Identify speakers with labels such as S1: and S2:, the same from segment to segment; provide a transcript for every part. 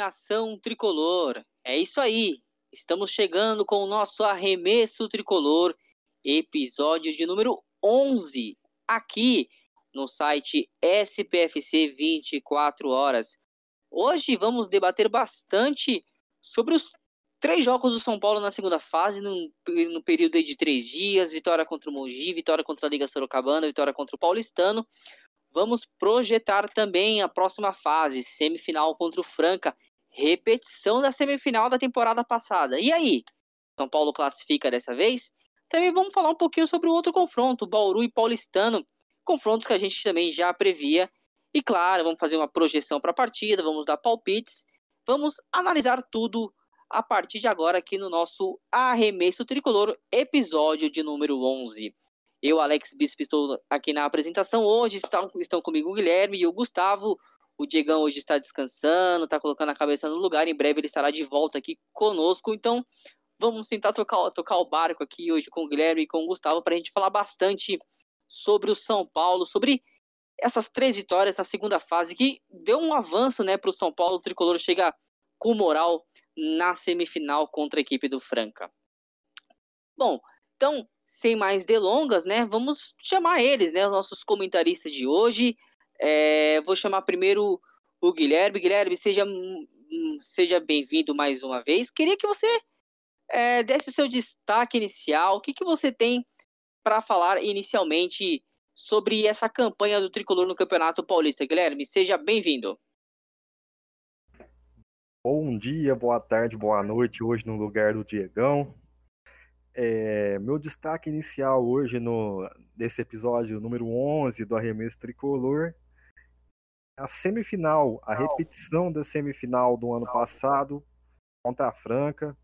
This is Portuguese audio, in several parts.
S1: nação tricolor. É isso aí. Estamos chegando com o nosso arremesso tricolor, episódio de número 11, aqui no site SPFC 24 horas. Hoje vamos debater bastante sobre os três jogos do São Paulo na segunda fase, no, no período de três dias, vitória contra o Mogi, vitória contra a Liga Sorocabana, vitória contra o Paulistano. Vamos projetar também a próxima fase, semifinal contra o Franca, repetição da semifinal da temporada passada. E aí? São Paulo classifica dessa vez? Também vamos falar um pouquinho sobre o outro confronto, Bauru e Paulistano, confrontos que a gente também já previa. E claro, vamos fazer uma projeção para a partida, vamos dar palpites, vamos analisar tudo a partir de agora aqui no nosso Arremesso Tricolor, episódio de número 11. Eu, Alex Bispo, estou aqui na apresentação. Hoje estão, estão comigo o Guilherme e o Gustavo. O Diegão hoje está descansando, está colocando a cabeça no lugar. Em breve ele estará de volta aqui conosco. Então, vamos tentar tocar, tocar o barco aqui hoje com o Guilherme e com o Gustavo para a gente falar bastante sobre o São Paulo, sobre essas três vitórias na segunda fase que deu um avanço né, para o São Paulo. O tricolor chega com moral na semifinal contra a equipe do Franca. Bom, então sem mais delongas, né? Vamos chamar eles, né? Os nossos comentaristas de hoje. É, vou chamar primeiro o Guilherme. Guilherme, seja, seja bem-vindo mais uma vez. Queria que você é, desse o seu destaque inicial. O que, que você tem para falar inicialmente sobre essa campanha do Tricolor no Campeonato Paulista? Guilherme, seja bem-vindo.
S2: Bom dia, boa tarde, boa noite. Hoje no lugar do Diegão. É, meu destaque inicial hoje no desse episódio número 11 do Arremesso Tricolor, a semifinal, a repetição da semifinal do ano passado contra a Franca,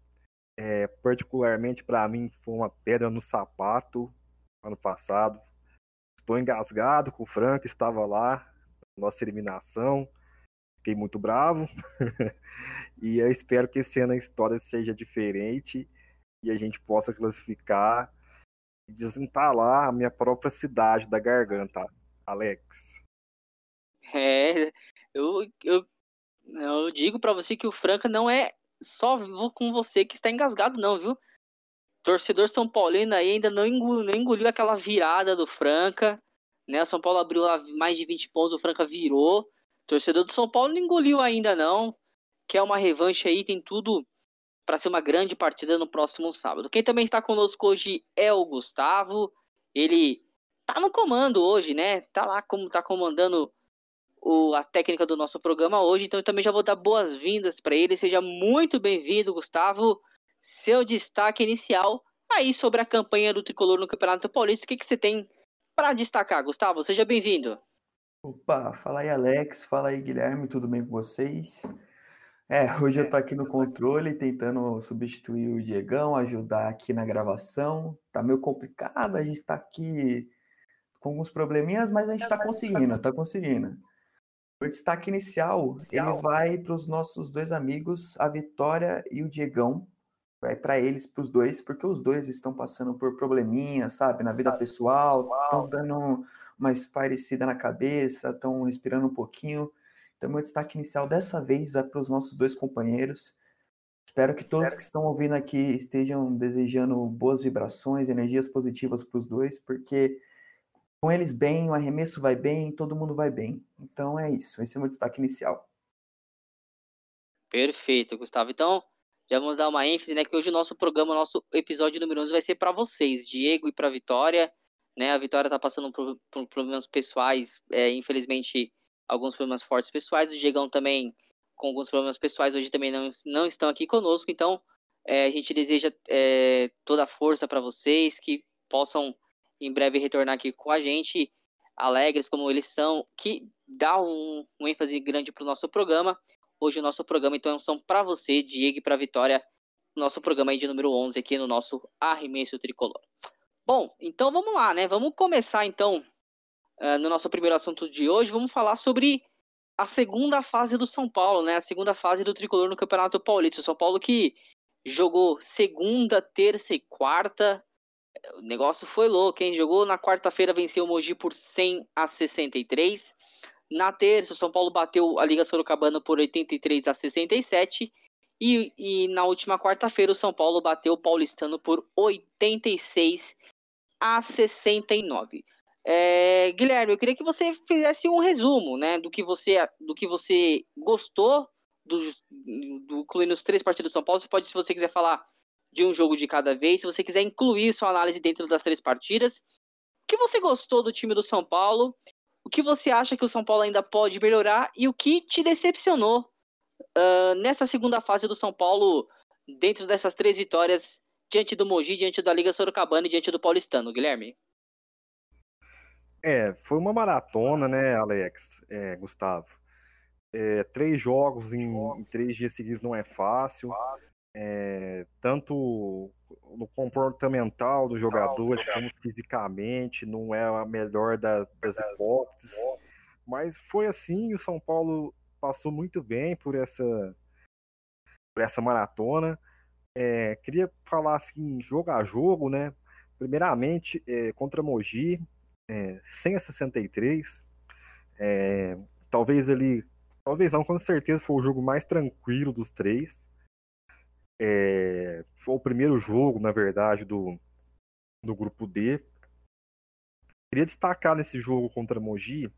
S2: é, particularmente para mim foi uma pedra no sapato ano passado. Estou engasgado com o Franca, estava lá, nossa eliminação, fiquei muito bravo. E eu espero que esse ano a história seja diferente e a gente possa classificar e desentalar a minha própria cidade da garganta, Alex.
S1: É, eu, eu, eu digo para você que o Franca não é só com você que está engasgado, não, viu? Torcedor São Paulino ainda não engoliu, não engoliu aquela virada do Franca, né? São Paulo abriu mais de 20 pontos, o Franca virou. Torcedor do São Paulo não engoliu ainda, não. Quer uma revanche aí, tem tudo para ser uma grande partida no próximo sábado. Quem também está conosco hoje é o Gustavo. Ele tá no comando hoje, né? Tá lá como tá comandando o, a técnica do nosso programa hoje, então eu também já vou dar boas-vindas para ele. Seja muito bem-vindo, Gustavo. Seu destaque inicial aí sobre a campanha do Tricolor no Campeonato Paulista. O que, que você tem para destacar, Gustavo? Seja bem-vindo.
S3: Opa, fala aí, Alex. Fala aí, Guilherme. Tudo bem com vocês? É, hoje eu tô aqui no controle tentando substituir o Diegão, ajudar aqui na gravação. Tá meio complicado, a gente tá aqui com alguns probleminhas, mas a gente tá conseguindo, tá conseguindo. O destaque inicial, ele vai para os nossos dois amigos, a Vitória e o Diegão. Vai para eles, para os dois, porque os dois estão passando por probleminhas, sabe, na vida pessoal, estão dando uma esparecida na cabeça, estão respirando um pouquinho. Então, meu destaque inicial dessa vez vai para os nossos dois companheiros. Espero que todos que estão ouvindo aqui estejam desejando boas vibrações, energias positivas para os dois, porque com eles bem, o arremesso vai bem, todo mundo vai bem. Então é isso, esse é o meu destaque inicial.
S1: Perfeito, Gustavo. Então, já vamos dar uma ênfase, né, que hoje o nosso programa, nosso episódio número 11 vai ser para vocês, Diego e para Vitória, né? A Vitória está passando por, por, problemas pessoais, é, infelizmente alguns problemas fortes pessoais. O Diegão também com alguns problemas pessoais hoje também não, não estão aqui conosco. Então, é, a gente deseja é, toda a força para vocês, que possam em breve retornar aqui com a gente, alegres como eles são, que dá um, um ênfase grande para o nosso programa. Hoje o nosso programa, então, são para você, Diego, para Vitória, nosso programa aí de número 11 aqui no nosso Arremesso Tricolor. Bom, então vamos lá, né? Vamos começar, então, uh, no nosso primeiro assunto de hoje, vamos falar sobre a segunda fase do São Paulo, né? A segunda fase do tricolor no Campeonato Paulista. O São Paulo que jogou segunda, terça e quarta. O negócio foi louco, hein? Jogou na quarta-feira, venceu o Mogi por 100 a 63. Na terça, o São Paulo bateu a Liga Sorocabana por 83 a 67. E, e na última quarta-feira, o São Paulo bateu o Paulistano por 86 a 69. É, Guilherme, eu queria que você fizesse um resumo né, do, que você, do que você gostou do, do incluindo os três partidos do São Paulo. Você pode, se você quiser falar de um jogo de cada vez, se você quiser incluir sua análise dentro das três partidas. O que você gostou do time do São Paulo? O que você acha que o São Paulo ainda pode melhorar? E o que te decepcionou uh, nessa segunda fase do São Paulo, dentro dessas três vitórias, diante do Mogi, diante da Liga Sorocabana e diante do Paulistano, Guilherme?
S2: É, foi uma maratona, né, Alex, é, Gustavo? É, três jogos em, em, três dias seguidos não é fácil. É, tanto no comportamental dos jogadores como fisicamente, não é a melhor da, das hipóteses. Mas foi assim, o São Paulo passou muito bem por essa, por essa maratona. É, queria falar assim, jogo a jogo, né? Primeiramente, é, contra Mogi, é, 100 a 63. É, talvez ele Talvez não, com certeza foi o jogo mais tranquilo dos três. É, foi o primeiro jogo, na verdade, do, do grupo D. Queria destacar nesse jogo contra Mogi, o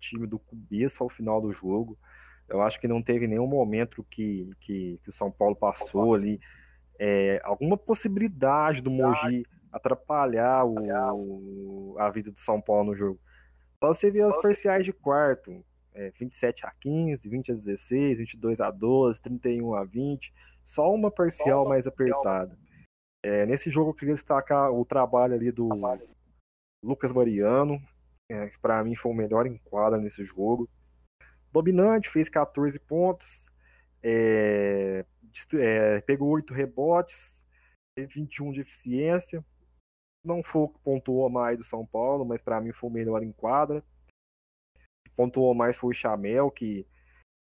S2: time do Cubeça ao final do jogo. Eu acho que não teve nenhum momento que, que, que o São Paulo passou ali. É, alguma possibilidade do Mogi atrapalhar o, a vida do São Paulo no jogo. Só você vê as parciais de quarto é, 27 a 15, 20 a 16, 22 a 12, 31 a 20, só uma parcial mais apertada. É, nesse jogo eu queria destacar o trabalho ali do. Lucas Mariano, é, que para mim foi o melhor em quadra nesse jogo. Dominante, fez 14 pontos, é, é, pegou 8 rebotes, teve 21 de eficiência. Não foi o que pontuou mais do São Paulo, mas para mim foi o melhor em quadra pontuou mais foi o Chamel, que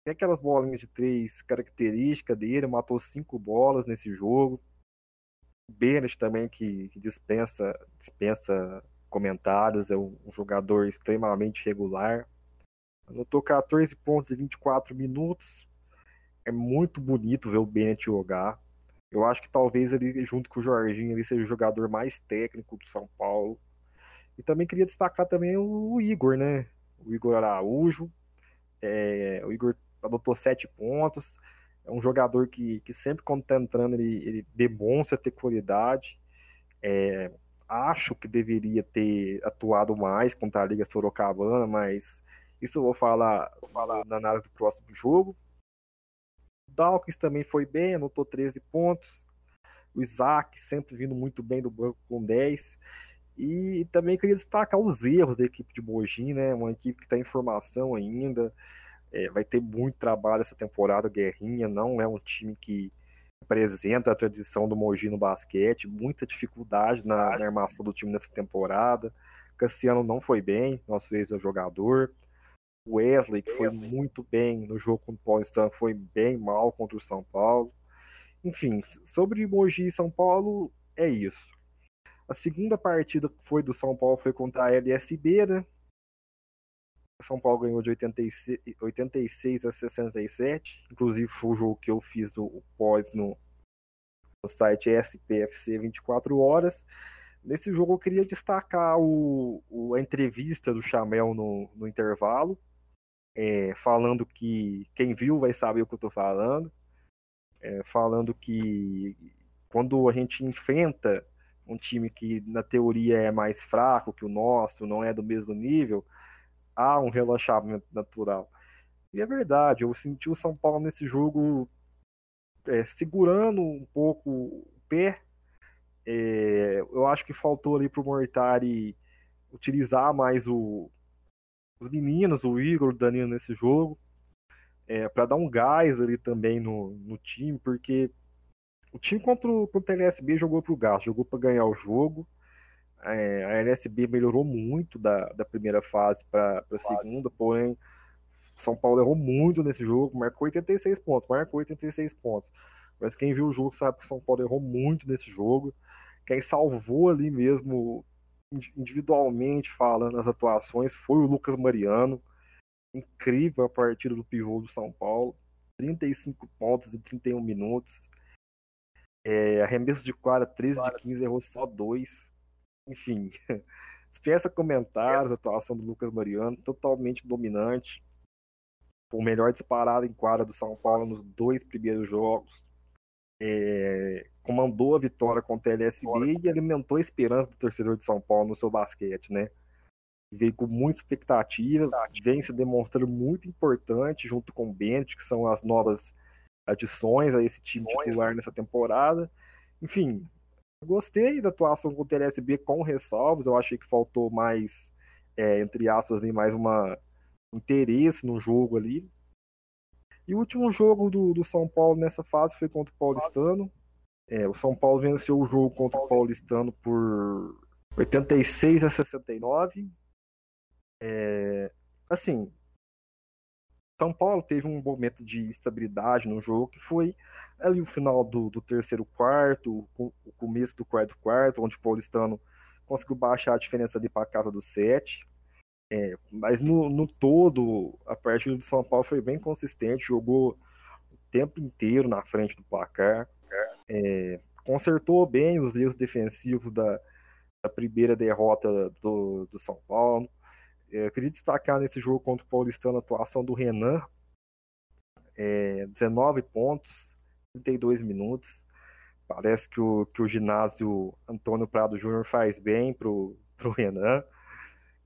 S2: tem aquelas bolinhas de três características dele, matou cinco bolas nesse jogo. Bennett também, que, que dispensa, dispensa comentários, é um, um, jogador extremamente regular. Anotou 14 pontos em 24 minutos. É muito bonito ver o Bennett jogar. Eu acho que talvez ele, junto com o Jorginho, ele seja o jogador mais técnico do São Paulo. E também queria destacar também o Igor, né? o Igor Araújo. É, o Igor adotou sete pontos. É um jogador que, que sempre quando está entrando ele, ele demonstra ter qualidade. É, acho que deveria ter atuado mais contra a Liga Sorocabana, mas isso eu vou falar, vou falar na análise do próximo jogo. O Dawkins também foi bem, anotou 13 pontos. O Isaac sempre vindo muito bem do banco com 10. E também queria destacar os erros da equipe de Mogi, né? Uma equipe que está em formação ainda, é, vai ter muito trabalho essa temporada. Guerrinha não é um time que apresenta a tradição do Mogi no basquete, muita dificuldade na, na armação do time nessa temporada. Cassiano não foi bem, nosso ex-jogador. Wesley, que foi muito bem no jogo contra o Paulistano, foi bem mal contra o São Paulo. Enfim, sobre Mogi e São Paulo, é isso. A segunda partida que foi do São Paulo foi contra a LSB, né? São Paulo ganhou de 86, 86 a 67. Inclusive foi o jogo que eu fiz o pós no, no site SPFC 24 horas. Nesse jogo eu queria destacar o, o a entrevista do Chamel no, no intervalo, é, falando que quem viu vai saber o que eu estou falando, é, falando que quando a gente enfrenta um time que na teoria é mais fraco que o nosso, não é do mesmo nível, há um relaxamento natural. E é verdade, eu senti o São Paulo nesse jogo é, segurando um pouco o pé. É, eu acho que faltou ali para o Mortari utilizar mais o, os meninos, o Igor, o Danilo nesse jogo, é, para dar um gás ali também no, no time, porque o time contra o, contra a LSB jogou gasto, jogou para ganhar o jogo. É, a LSB melhorou muito da, da primeira fase para a segunda, porém São Paulo errou muito nesse jogo, marcou 86 pontos, marcou 86 pontos. Mas quem viu o jogo sabe que São Paulo errou muito nesse jogo. Quem salvou ali mesmo, individualmente falando as atuações, foi o Lucas Mariano. Incrível a partida do pivô do São Paulo. 35 pontos em 31 minutos. É, arremesso de quadra 13 de 15, errou só dois. Enfim, dispensa comentários a atuação do Lucas Mariano, totalmente dominante. O melhor disparado em quadra do São Paulo nos dois primeiros jogos. É, comandou a vitória contra a LSB e alimentou a esperança do torcedor de São Paulo no seu basquete, né? Veio com muita expectativa, vem se demonstrando muito importante junto com o Bennett, que são as novas adições a esse time titular nessa temporada. Enfim, gostei da atuação contra o LSB com ressalvas, eu achei que faltou mais, é, entre aspas, mais uma interesse no jogo ali. E o último jogo do, do São Paulo nessa fase foi contra o Paulistano. É, o São Paulo venceu o jogo contra o Paulistano por 86 a 69. É, assim, São Paulo teve um momento de estabilidade no jogo que foi ali o final do, do terceiro quarto, o, começo do quarto quarto, onde o Paulistano conseguiu baixar a diferença ali para casa dos sete. É, mas no, no, todo, a partida do São Paulo foi bem consistente, jogou o tempo inteiro na frente do placar, é, consertou bem os erros defensivos da, da primeira derrota do, do São Paulo. É, eu queria destacar nesse jogo contra o Paulistano a atuação do Renan, é, 19 pontos, 32 minutos. Parece que o, que o ginásio Antônio Prado Júnior faz bem pro, pro Renan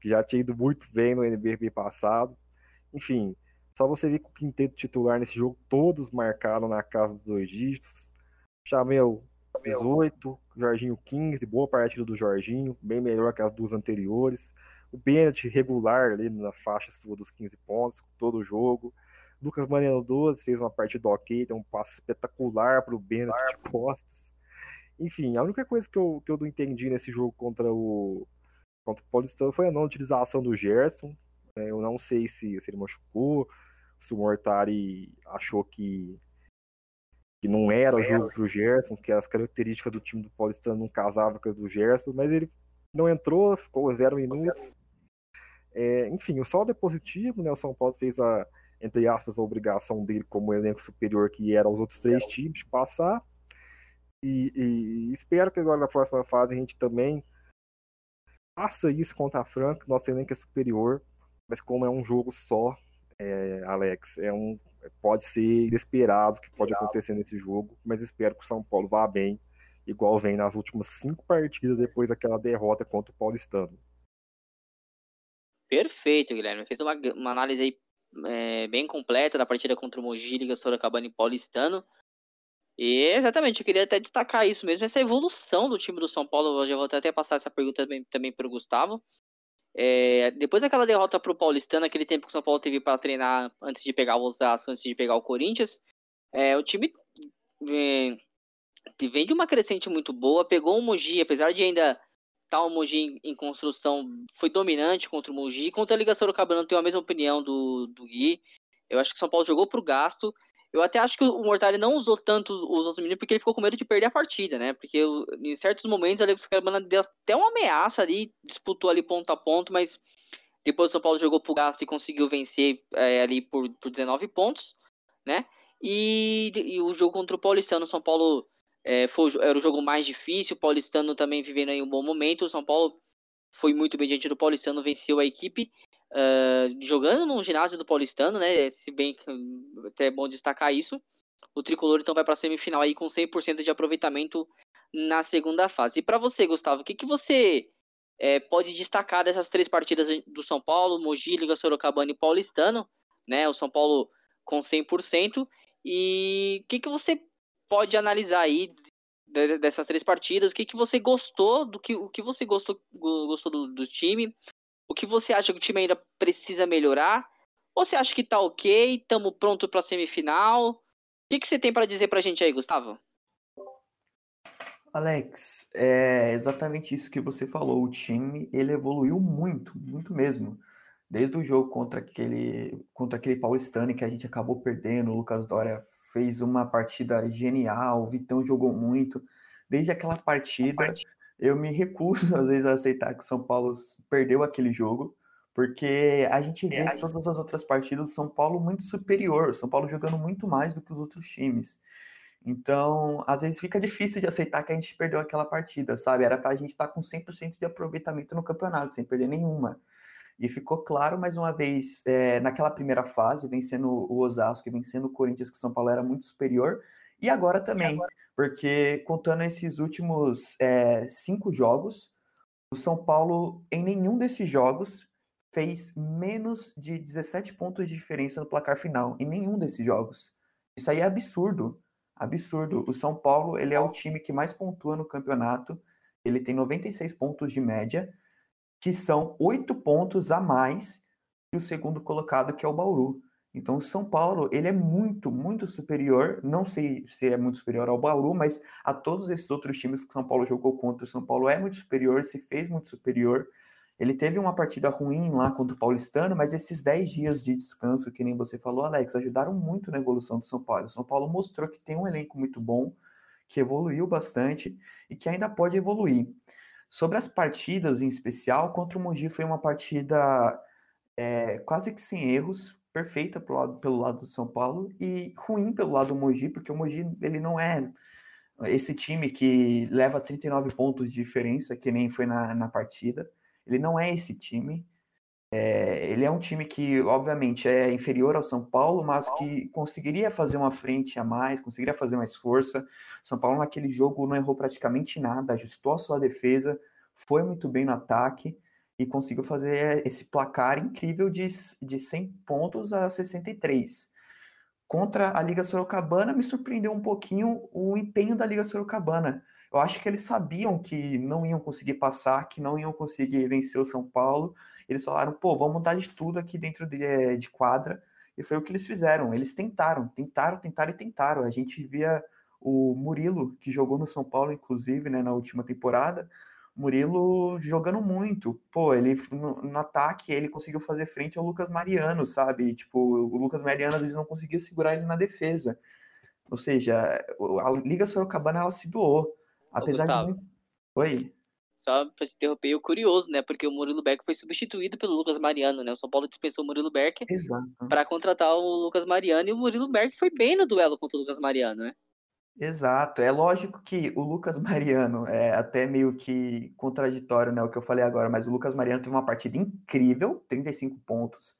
S2: que já tinha ido muito bem no NBB passado. Enfim, só você ver que o quinteto titular nesse jogo, todos marcaram na casa dos dois dígitos. Chameu 18, Jorginho 15, boa partida do Jorginho, bem melhor que as duas anteriores. O Bennett regular ali na faixa sua dos 15 pontos, todo o jogo. Lucas Mariano 12 fez uma partida ok, tem um passe espetacular para o Bennett de costas. Enfim, a única coisa que eu, que eu não entendi nesse jogo contra o, contra o Paulistano foi a não utilização do Gerson. É, eu não sei se, se ele machucou, se o Mortari achou que, que não era o jogo pro Gerson, que as características do time do Paulistano não casavam com as do Gerson, mas ele não entrou, ficou zero minutos. É, enfim, o saldo é positivo, né? O São Paulo fez a, entre aspas, a obrigação dele como elenco superior que era os outros três times de passar. E, e, espero que agora na próxima fase a gente também faça isso contra a Franca, nosso elenco é superior, mas como é um jogo só, é, Alex, é um, pode ser inesperado que pode acontecer nesse jogo, mas espero que o São Paulo vá bem, igual vem nas últimas cinco partidas depois daquela derrota contra o Paulistano.
S1: Perfeito, Guilherme. Fez uma, uma análise aí, é, bem completa da partida contra o Mogi, Liga Sorocabana e Paulistano. E exatamente, eu queria até destacar isso mesmo, essa evolução do time do São Paulo. Eu já vou até passar essa pergunta também, também para o Gustavo. É, depois daquela derrota para o Paulistano, aquele tempo que o São Paulo teve para treinar antes de pegar o Osasco, antes de pegar o Corinthians, é, o time é, vem de uma crescente muito boa, pegou o Mogi, apesar de ainda o Mogi em, construção, foi dominante contra o Mogi. Contra a Liga Sorocabana, eu tenho a mesma opinião do, do Gui. Eu acho que o São Paulo jogou para o gasto. Eu até acho que o Mortari não usou tanto os outros meninos porque ele ficou com medo de perder a partida, né? Porque em certos momentos a Alex Carabana deu até uma ameaça ali, disputou ali ponto a ponto, mas depois o São Paulo jogou pro gasto e conseguiu vencer é, ali por, por 19 pontos, né? E, e, o jogo contra o Paulistano, São Paulo é, foi, era o jogo mais difícil, o Paulistano também vivendo aí um bom momento, o São Paulo foi muito bem diante do Paulistano, venceu a equipe uh, jogando no ginásio do Paulistano, né? Se bem que até é bom destacar isso. O tricolor então vai para a semifinal aí com 100% de aproveitamento na segunda fase. E para você, Gustavo, o que, que você é, pode destacar dessas três partidas do São Paulo, Mogi, Liga Sorocabana e Paulistano, né? O São Paulo com 100%. E o que, que você pode analisar aí dessas três partidas? O que, que você gostou do que o que você gostou, gostou do, do time? O que você acha que o time ainda precisa melhorar? Ou você acha que tá ok, estamos pronto para a semifinal? O que, que você tem para dizer para a gente aí, Gustavo?
S3: Alex, é exatamente isso que você falou. O time ele evoluiu muito, muito mesmo. Desde o jogo contra aquele contra aquele Paulistano que a gente acabou perdendo, o Lucas Dória fez uma partida genial, o Vitão jogou muito. Desde aquela partida, eu me recuso, às vezes, a aceitar que o São Paulo perdeu aquele jogo, Porque a gente vê em todas as outras partidas o São Paulo muito superior, o São Paulo jogando muito mais do que os outros times. Então, às vezes fica difícil de aceitar que a gente perdeu aquela partida, sabe? Era para a gente estar tá com 100% de aproveitamento no campeonato, sem perder nenhuma. E ficou claro mais uma vez, é, naquela primeira fase, vencendo o Osasco e vencendo o Corinthians, que o São Paulo era muito superior, e agora também, e agora? porque contando esses últimos é, cinco jogos, o São Paulo, em nenhum desses jogos, fez menos de 17 pontos de diferença no placar final, em nenhum desses jogos. Isso aí é absurdo absurdo. O São Paulo, ele é o time que mais pontua no campeonato. Ele tem 96 pontos de média, que são oito pontos a mais que o segundo colocado, que é o Bauru. Então, o São Paulo, ele é muito, muito superior, não sei se é muito superior ao Bauru, mas a todos esses outros times que o São Paulo jogou contra, o São Paulo é muito superior, se fez muito superior. Ele teve uma partida ruim lá contra o Paulistano, mas esses 10 dias de descanso, que nem você falou, Alex, ajudaram muito na evolução do São Paulo. O São Paulo mostrou que tem um elenco muito bom, que evoluiu bastante e que ainda pode evoluir. Sobre as partidas em especial, contra o Mogi foi uma partida é, quase que sem erros, perfeita pelo lado, pelo lado do São Paulo e ruim pelo lado do Mogi, porque o Mogi ele não é esse time que leva 39 pontos de diferença, que nem foi na, na partida. Ele não é esse time. É, ele é um time que, obviamente, é inferior ao São Paulo, mas que conseguiria fazer uma frente a mais, conseguiria fazer mais força. São Paulo, naquele jogo, não errou praticamente nada, ajustou a sua defesa, foi muito bem no ataque e conseguiu fazer esse placar incrível de, de 100 pontos a 63. Contra a Liga Sorocabana, me surpreendeu um pouquinho o empenho da Liga Sorocabana eu acho que eles sabiam que não iam conseguir passar, que não iam conseguir vencer o São Paulo. Eles falaram, pô, vamos dar de tudo aqui dentro de, eh, de quadra. E foi o que eles fizeram. Eles tentaram, tentaram, tentaram e tentaram. A gente via o Murilo, que jogou no São Paulo, inclusive, né, na última temporada. Murilo jogando muito. Pô, ele no, no, ataque ele conseguiu fazer frente ao Lucas Mariano, sabe? Tipo, o Lucas Mariano às vezes não conseguia segurar ele na defesa. Ou seja, a Liga Sorocabana ela se doou. Apesar Gustavo, de. Oi.
S1: Só pra te interromper, o curioso, né? Porque o Murilo Beck foi substituído pelo Lucas Mariano, né? O São Paulo dispensou o Murilo Beck para contratar o Lucas Mariano e o Murilo Beck foi bem no duelo contra o Lucas Mariano, né?
S3: Exato. É lógico que o Lucas Mariano é até meio que contraditório, né? O que eu falei agora, mas o Lucas Mariano teve uma partida incrível, 35 pontos.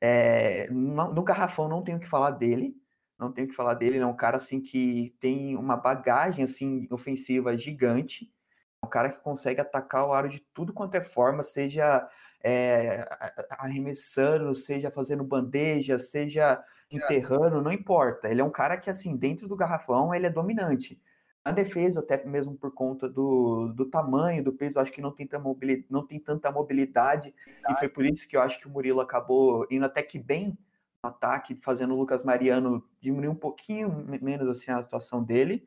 S3: É, no, no garrafão não tenho o que falar dele não tenho que falar dele, ele é um cara assim que tem uma bagagem assim ofensiva gigante, um cara que consegue atacar o aro de tudo quanto é forma, seja é, arremessando, seja fazendo bandeja, seja enterrando, não importa. Ele é um cara que assim dentro do garrafão ele é dominante. Na defesa, até mesmo por conta do, do tamanho, do peso, acho que não tem, tanta mobilidade, não tem tanta mobilidade, e foi por isso que eu acho que o Murilo acabou indo até que bem ataque, fazendo o Lucas Mariano diminuir um pouquinho menos assim a atuação dele,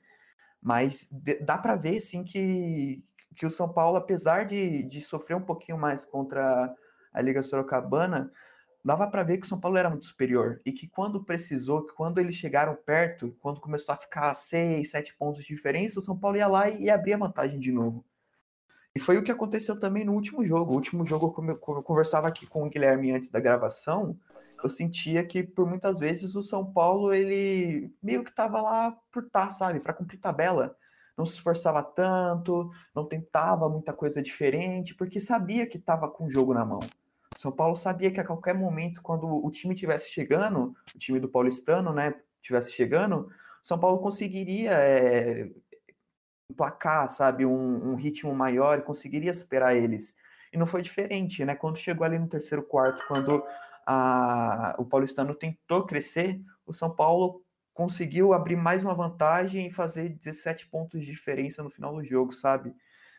S3: mas dá para ver sim que, que o São Paulo, apesar de, de sofrer um pouquinho mais contra a Liga Sorocabana, dava para ver que o São Paulo era muito superior e que quando precisou, que quando eles chegaram perto, quando começou a ficar seis, sete pontos de diferença, o São Paulo ia lá e, e abria vantagem de novo. E foi o que aconteceu também no último jogo. O último jogo, como eu conversava aqui com o Guilherme antes da gravação, eu sentia que por muitas vezes o São Paulo, ele meio que estava lá por tá, sabe, para cumprir tabela. Não se esforçava tanto, não tentava muita coisa diferente, porque sabia que estava com o jogo na mão. O São Paulo sabia que a qualquer momento, quando o time tivesse chegando, o time do Paulistano, né, tivesse chegando, São Paulo conseguiria é, emplacar, sabe, um, um, ritmo maior conseguiria superar eles. E não foi diferente, né? Quando chegou ali no terceiro quarto, quando a, o paulistano tentou crescer, o São Paulo conseguiu abrir mais uma vantagem e fazer 17 pontos de diferença no final do jogo, sabe?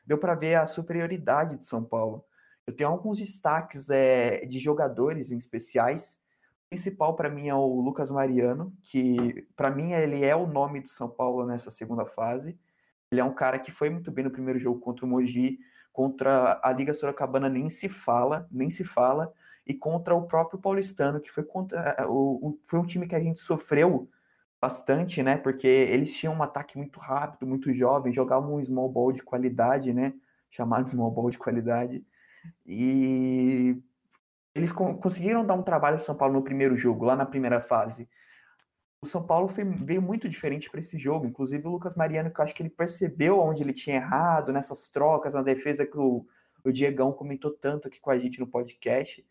S3: Deu para ver a superioridade de São Paulo. Eu tenho alguns destaques é, de jogadores em especiais. O principal para mim é o Lucas Mariano, que para mim ele é o nome do São Paulo nessa segunda fase. Ele é um cara que foi muito bem no primeiro jogo contra o Mogi, contra a Liga Sorocabana nem se fala, nem se fala, e contra o próprio Paulistano, que foi contra eh, o, o, foi um time que a gente sofreu bastante, né? Porque eles tinham um ataque muito rápido, muito jovem, jogavam um small ball de qualidade, né? Chamado small ball de qualidade. E eles conseguiram dar um trabalho para São Paulo no primeiro jogo, lá na primeira fase. O São Paulo foi, veio muito diferente para esse jogo. Inclusive o Lucas Mariano, que eu acho que ele percebeu onde ele tinha errado nessas trocas, na defesa que o, o Diegão comentou tanto aqui com a gente no podcast.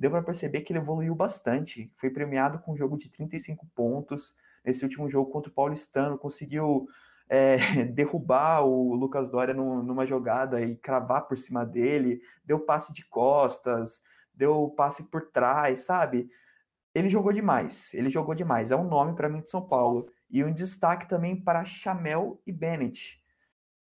S3: Deu para perceber que ele evoluiu bastante. Foi premiado com um jogo de 35 pontos. Nesse último jogo contra o Paulistano, conseguiu é, derrubar o Lucas Dória numa jogada e cravar por cima dele, deu passe de costas, deu passe por trás, sabe? Ele jogou demais, ele jogou demais. É um nome para mim de São Paulo. E um destaque também para Chamel e Bennett.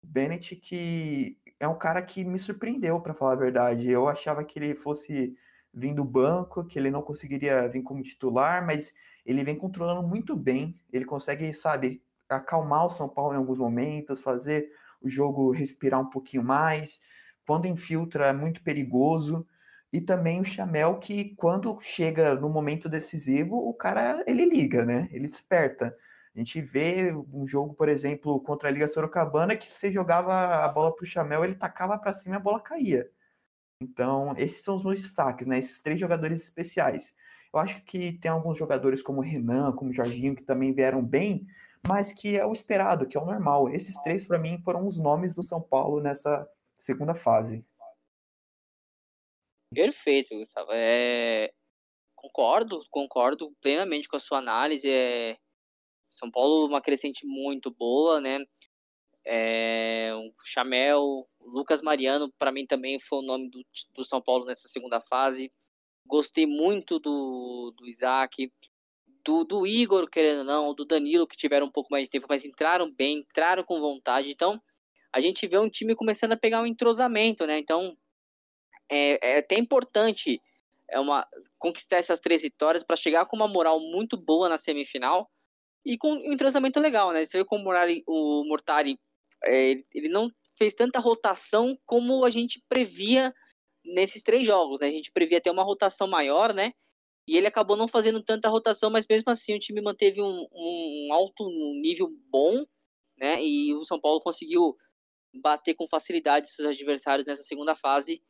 S3: Bennett que é um cara que me surpreendeu, para falar a verdade. Eu achava que ele fosse vir do banco, que ele não conseguiria vir como titular, mas ele vem controlando muito bem. Ele consegue, sabe, acalmar o São Paulo em alguns momentos, fazer o jogo respirar um pouquinho mais. Quando infiltra é muito perigoso. E também o Chamel que quando chega no momento decisivo, o cara ele liga, né? Ele desperta. A gente vê um jogo, por exemplo, contra a Liga Sorocabana que se você jogava a bola para o Chamel, ele tacava para cima e a bola caía. Então, esses são os meus destaques, né? Esses três jogadores especiais. Eu acho que tem alguns jogadores como Renan, como Jorginho, que também vieram bem, mas que é o esperado, que é o normal. Esses três, para mim, foram os nomes do São Paulo nessa segunda fase.
S1: Perfeito, Gustavo. É... Concordo, concordo plenamente com a sua análise. É... São Paulo, uma crescente muito boa, né? É... O Chamel, Lucas Mariano, para mim também foi o nome do, do São Paulo nessa segunda fase. Gostei muito do, do Isaac do, do Igor, querendo ou não, do Danilo, que tiveram um pouco mais de tempo, mas entraram bem, entraram com vontade. Então, a gente vê um time começando a pegar um entrosamento, né? Então, é, é até importante é uma, conquistar essas três vitórias para chegar com uma moral muito boa na semifinal e com um entrosamento legal, né? Você vê como o Mortari, é, ele não fez tanta rotação como a gente previa nesses três jogos, né? A gente previa ter uma rotação maior, né? E ele acabou não fazendo tanta rotação, mas mesmo assim o time manteve um, um alto nível bom, né? E o São Paulo conseguiu bater com facilidade seus adversários nessa segunda fase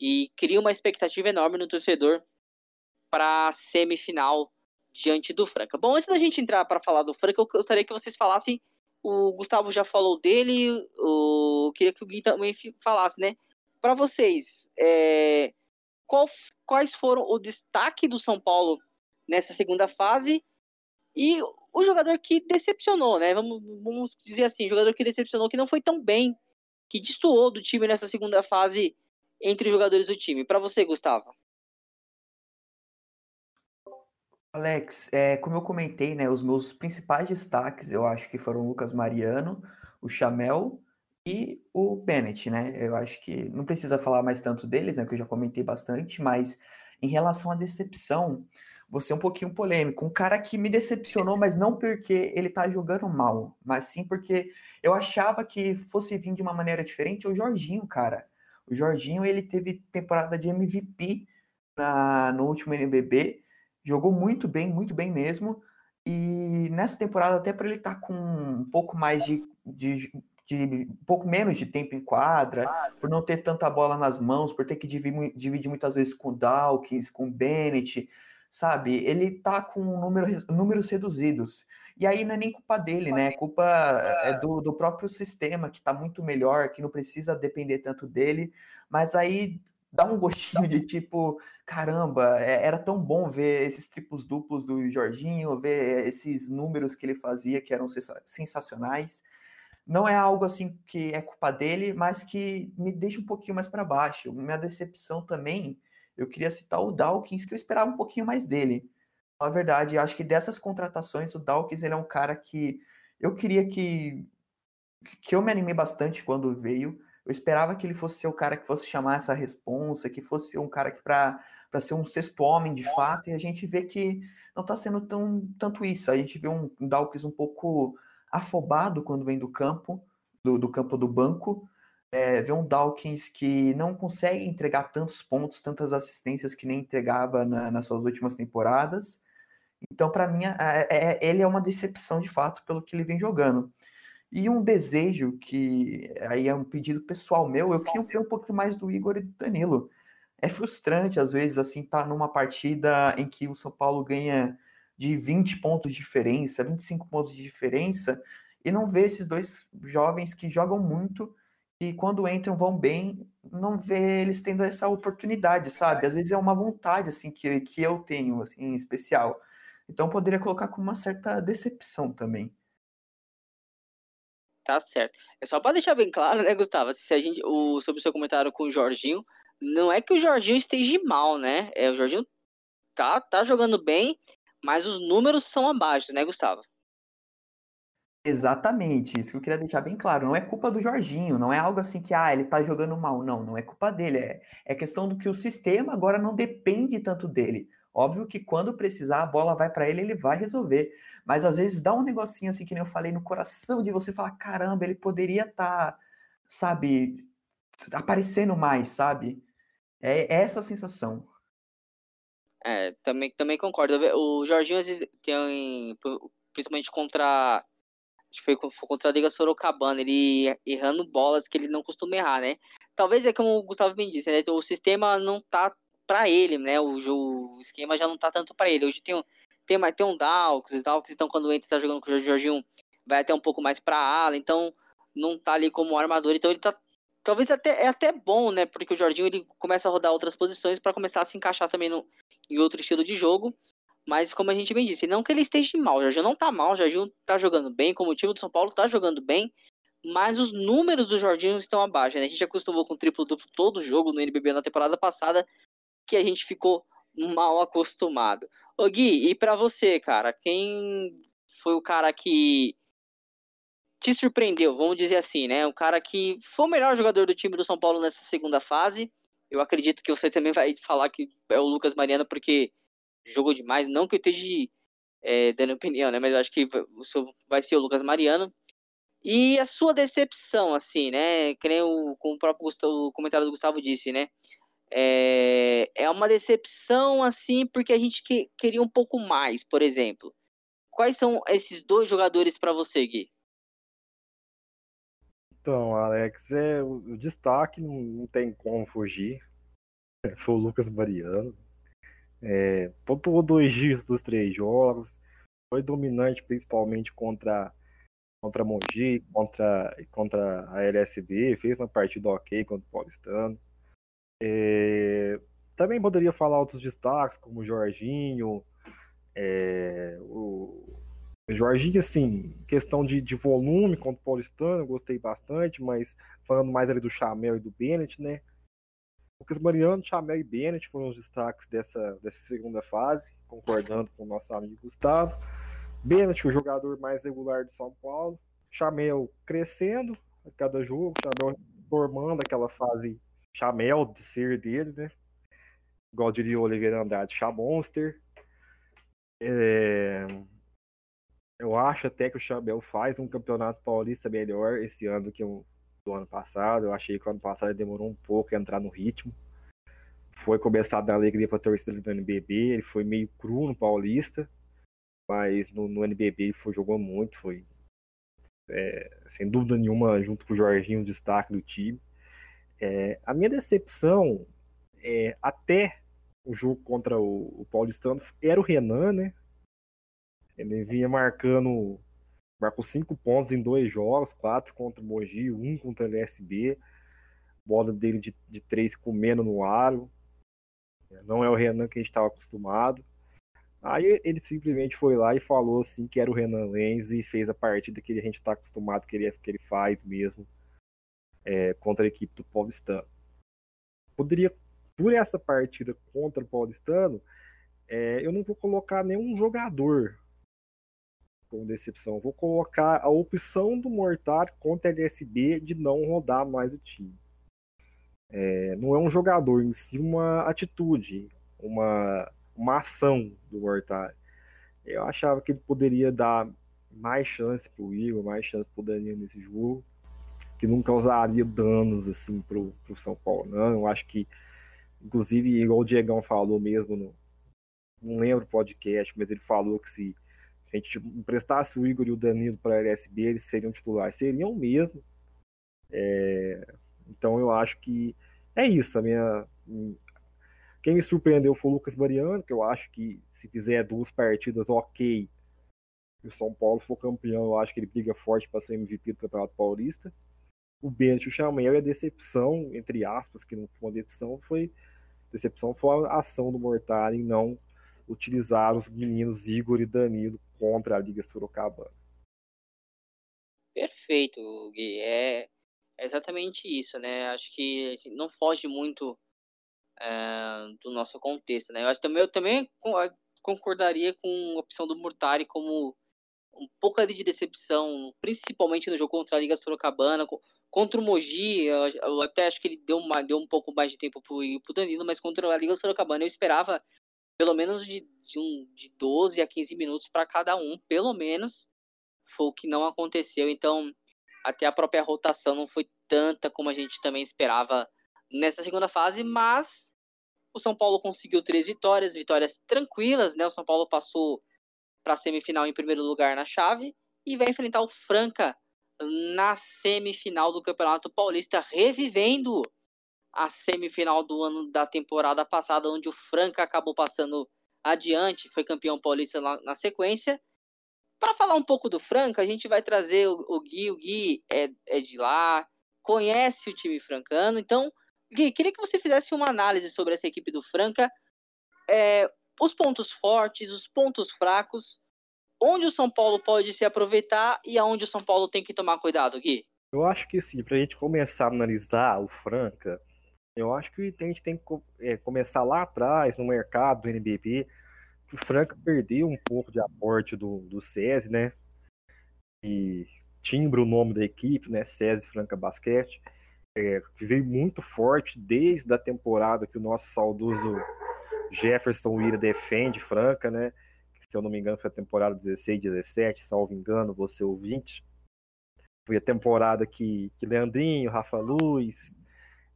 S1: e cria uma expectativa enorme no torcedor para semifinal diante do Franca. Bom, antes da gente entrar para falar do Franca, eu gostaria que vocês falassem. O Gustavo já falou dele, eu queria que o Gui também falasse, né? Para vocês, é, qual quais foram o destaque do São Paulo nessa segunda fase e o jogador que decepcionou, né? Vamos, vamos dizer assim, jogador que decepcionou, que não foi tão bem, que destoou do time nessa segunda fase entre os jogadores do time. Para você, Gustavo.
S3: Alex, é, como eu comentei, né, os meus principais destaques, eu acho que foram o Lucas Mariano, o Chamel e o Bennett, né? Eu acho que não precisa falar mais tanto deles, né? Que eu já comentei bastante, mas em relação à decepção, você é um pouquinho polêmico. Um cara que me decepcionou, mas não porque ele tá jogando mal, mas sim porque eu achava que fosse vir de uma maneira diferente é o Jorginho, cara. O Jorginho, ele teve temporada de MVP na, no último NBB, jogou muito bem, muito bem mesmo. E nessa temporada, até para ele estar tá com um pouco mais de, de de um pouco menos de tempo em quadra, por não ter tanta bola nas mãos, por ter que dividir, dividir muitas vezes com o Dawkins, com o Bennett, sabe? Ele tá com número, números reduzidos. E aí não é nem culpa dele, né? Culpa é do, do próprio sistema, que tá muito melhor, que não precisa depender tanto dele. Mas aí dá um gostinho de tipo, caramba, é, era tão bom ver esses triplos duplos do Jorginho, ver esses números que ele fazia que eram sensacionais não é algo assim que é culpa dele, mas que me deixa um pouquinho mais para baixo. Minha decepção também, eu queria citar o Dawkins, que eu esperava um pouquinho mais dele. Na verdade, acho que dessas contratações, o Dawkins ele é um cara que eu queria que que eu me animei bastante quando veio. Eu esperava que ele fosse ser o cara que fosse chamar essa responsa, que fosse um cara que para para ser um sexto homem de fato, e a gente vê que não está sendo tão tanto isso. A gente vê um Dawkins um pouco afobado quando vem do campo, do, do campo do banco. É, vê um Dawkins que não consegue entregar tantos pontos, tantas assistências que nem entregava na, nas suas últimas temporadas. Então, para mim, é, é, ele é uma decepção de fato pelo que ele vem jogando. E um desejo que aí é um pedido pessoal meu, eu queria ver um pouquinho mais do Igor e do Danilo. é frustrante, às vezes, assim, tá numa partida em que o São Paulo ganha de 20 pontos de diferença, 25 pontos de diferença, e não vê esses dois jovens que jogam muito e quando entram vão bem, não vê eles tendo essa oportunidade, sabe? Às vezes é uma vontade, assim, que, que eu tenho, assim, em especial. Então poderia colocar com uma certa decepção também.
S1: Tá certo. É só para deixar bem claro, né, Gustavo? Se a gente, o, sobre o seu comentário com o Jorginho, não é que o Jorginho esteja mal, né? É, o Jorginho tá, tá jogando bem, mas os números são abaixo, né, Gustavo?
S3: Exatamente, isso que eu queria deixar bem claro. Não é culpa do Jorginho, não é algo assim que, ah, ele tá jogando mal. Não, não é culpa dele. É, é questão do que o sistema agora não depende tanto dele. Óbvio que quando precisar, a bola vai para ele, ele vai resolver. Mas às vezes dá um negocinho assim, que nem eu falei, no coração de você falar: caramba, ele poderia estar, tá, sabe, aparecendo mais, sabe? É essa a sensação.
S1: É, também, também concordo. O Jorginho tem, principalmente contra acho que foi contra a Liga Sorocabana, ele errando bolas que ele não costuma errar, né? Talvez é como o Gustavo bem disse, né? O sistema não tá para ele, né? O, o, esquema já não tá tanto para ele. Hoje tem um, tem, tem um e Dalks, então quando entra tá jogando com o Jorginho, vai até um pouco mais pra ala, então não tá ali como armador, então ele tá talvez até é até bom, né? Porque o Jorginho ele começa a rodar outras posições para começar a se encaixar também no, em outro estilo de jogo. Mas como a gente bem disse, não que ele esteja mal, o Jorginho não tá mal, o Jorginho tá jogando bem, como o time do São Paulo tá jogando bem, mas os números do Jorginho estão abaixo, né? A gente acostumou com triplo duplo todo jogo no NBB na temporada passada, que a gente ficou mal acostumado. Ô Gui, e para você, cara, quem foi o cara que te surpreendeu, vamos dizer assim, né? O cara que foi o melhor jogador do time do São Paulo nessa segunda fase. Eu acredito que você também vai falar que é o Lucas Mariano, porque jogou demais. Não que eu esteja é, dando opinião, né? Mas eu acho que o seu vai ser o Lucas Mariano. E a sua decepção, assim, né? Que nem o, como o próprio Gustavo, o comentário do Gustavo disse, né? É, é uma decepção, assim, porque a gente que, queria um pouco mais, por exemplo. Quais são esses dois jogadores para você, Gui?
S2: Então, Alex, é, o, o destaque não, não, tem como fugir. Foi o Lucas Mariano. É, pontuou dois dias dos três jogos. Foi dominante, principalmente contra contra Mogi, contra, contra a LSB. Fez uma partida ok contra o Paulistano. É, também poderia falar outros destaques, como o Jorginho. É, o, o Jorginho, assim, questão de, de volume contra o Paulistano, eu gostei bastante, mas falando mais ali do Chamel e do Bennett, né? Lucas Mariano, Chamel e Bennett foram os destaques dessa, dessa segunda fase, concordando com o nosso amigo Gustavo. Bennett, o jogador mais regular de São Paulo. Chamel crescendo a cada jogo, Chamel formando aquela fase Chamel de ser dele, né? Igual diria o Oliveira Andrade, Chamonster. É... Eu acho até que o Chamel faz um campeonato paulista melhor esse ano que o do ano passado. Eu achei que o ano passado ele demorou um pouco a entrar no ritmo. Foi começar a dar alegria para a torcida do NBB. Ele foi meio cru no Paulista, mas no, no NBB ele foi, jogou muito. Foi, é, sem dúvida nenhuma, junto com o Jorginho, o destaque do time. É, a minha decepção, é, até o jogo contra o, o Paulistano, era o Renan, né? Ele vinha marcando Marcou cinco pontos em dois jogos, quatro contra o Mogi, um contra o LSB. Bola dele de, de três comendo no aro. Não é o Renan que a gente estava acostumado. Aí ele simplesmente foi lá e falou assim que era o Renan Lenz e fez a partida que a gente está acostumado que ele, que ele faz mesmo é, contra a equipe do Paulistano. Poderia, por essa partida contra o Paulistano, é, eu não vou colocar nenhum jogador como decepção. Vou colocar a opção do Mortar contra a LSB de não rodar mais o time. É, não é um jogador em si, uma atitude, uma, uma ação do Mortar. Eu achava que ele poderia dar mais chance para o Igor, mais chance para o Danilo nesse jogo, que não causaria danos assim para o São Paulo. Não, eu acho que, inclusive, igual o Diegão falou mesmo, no, não lembro o podcast, mas ele falou que se se a gente emprestasse o Igor e o Danilo para a LSB, eles seriam titulares, seriam mesmo. É, então eu acho que é isso. A minha, Quem me surpreendeu foi o Lucas Mariano, que eu acho que se fizer duas partidas ok, e o São Paulo for campeão, eu acho que ele briga forte para ser MVP do Campeonato Paulista. O Bento e o Chamel e a decepção, entre aspas, que não foi uma decepção, foi decepção foi a ação do Mortari em não utilizar os meninos Igor e Danilo contra a Liga Sorocabana.
S1: Perfeito, Gui. É, exatamente isso, né? Acho que não foge muito é, do nosso contexto, né? Eu, acho, também, eu também concordaria com a opção do Murtari como um pouco ali de decepção, principalmente no jogo contra a Liga Sorocabana, contra o Mogi, eu, até acho que ele deu, uma, deu um pouco mais de tempo pro, pro Danilo, mas contra a Liga Sorocabana eu esperava pelo menos de, de, um, de 12 a 15 minutos para cada um, pelo menos, foi o que não aconteceu, então até a própria rotação não foi tanta como a gente também esperava nessa segunda fase, mas o São Paulo conseguiu três vitórias, vitórias tranquilas, né? O São Paulo passou para a semifinal em primeiro lugar na chave e vai enfrentar o Franca na semifinal do Campeonato Paulista, revivendo a semifinal do ano da temporada passada, onde o Franca acabou passando adiante, foi campeão paulista na, na sequência. Para falar um pouco do Franca, a gente vai trazer o, o Gui. O Gui é, é de lá, conhece o time francano. Então, Gui, queria que você fizesse uma análise sobre essa equipe do Franca. É, os pontos fortes, os pontos fracos, onde o São Paulo pode se aproveitar e aonde o São Paulo tem que tomar cuidado, Gui?
S2: Eu acho que sim, para a gente começar a analisar o Franca, eu acho que a gente tem que é, começar lá atrás, no mercado do NBB, que o Franca perdeu um pouco de aporte do, do SESI, né? E timbra o nome da equipe, né? SESI Franca Basquete, é, veio muito forte desde a temporada que o nosso saudoso Jefferson Wira defende Franca, né? Se eu não me engano, foi a temporada 16, 17, salvo engano, você ouvinte. Foi a temporada que, que Leandrinho, Rafa Luz,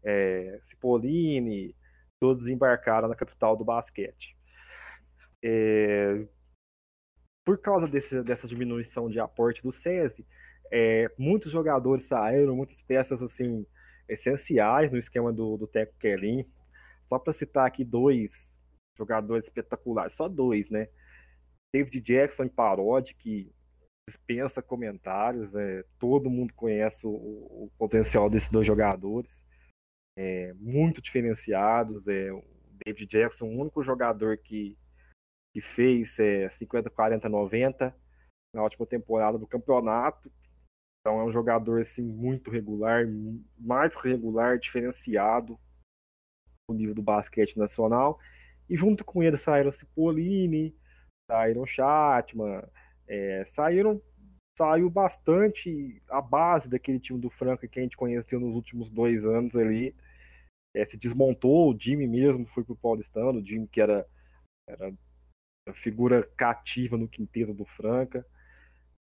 S2: é, Cipollini, todos embarcaram na capital do basquete. É, por causa desse, dessa diminuição de aporte do SESI, é, muitos jogadores saíram, muitas peças assim essenciais no esquema do, do Teco Kelly. Só para citar aqui dois jogadores espetaculares, só dois, né? David Jackson e Parodi, que dispensa comentários, é, todo mundo conhece o, o, potencial desses dois jogadores, é, muito diferenciados. É, o David Jackson, o único jogador que, que fez é, 50, 40, 90 na última temporada do campeonato. Então é um jogador assim, muito regular, mais regular, diferenciado no nível do basquete nacional. E junto com ele saíram Cipollini, saíram Chatman, é, saíram saiu bastante a base daquele time do Franca que a gente conheceu nos últimos dois anos ali. É, se desmontou, o Jimmy mesmo foi pro Paulistano, o Jimmy que era, era figura cativa no quinteto do Franca.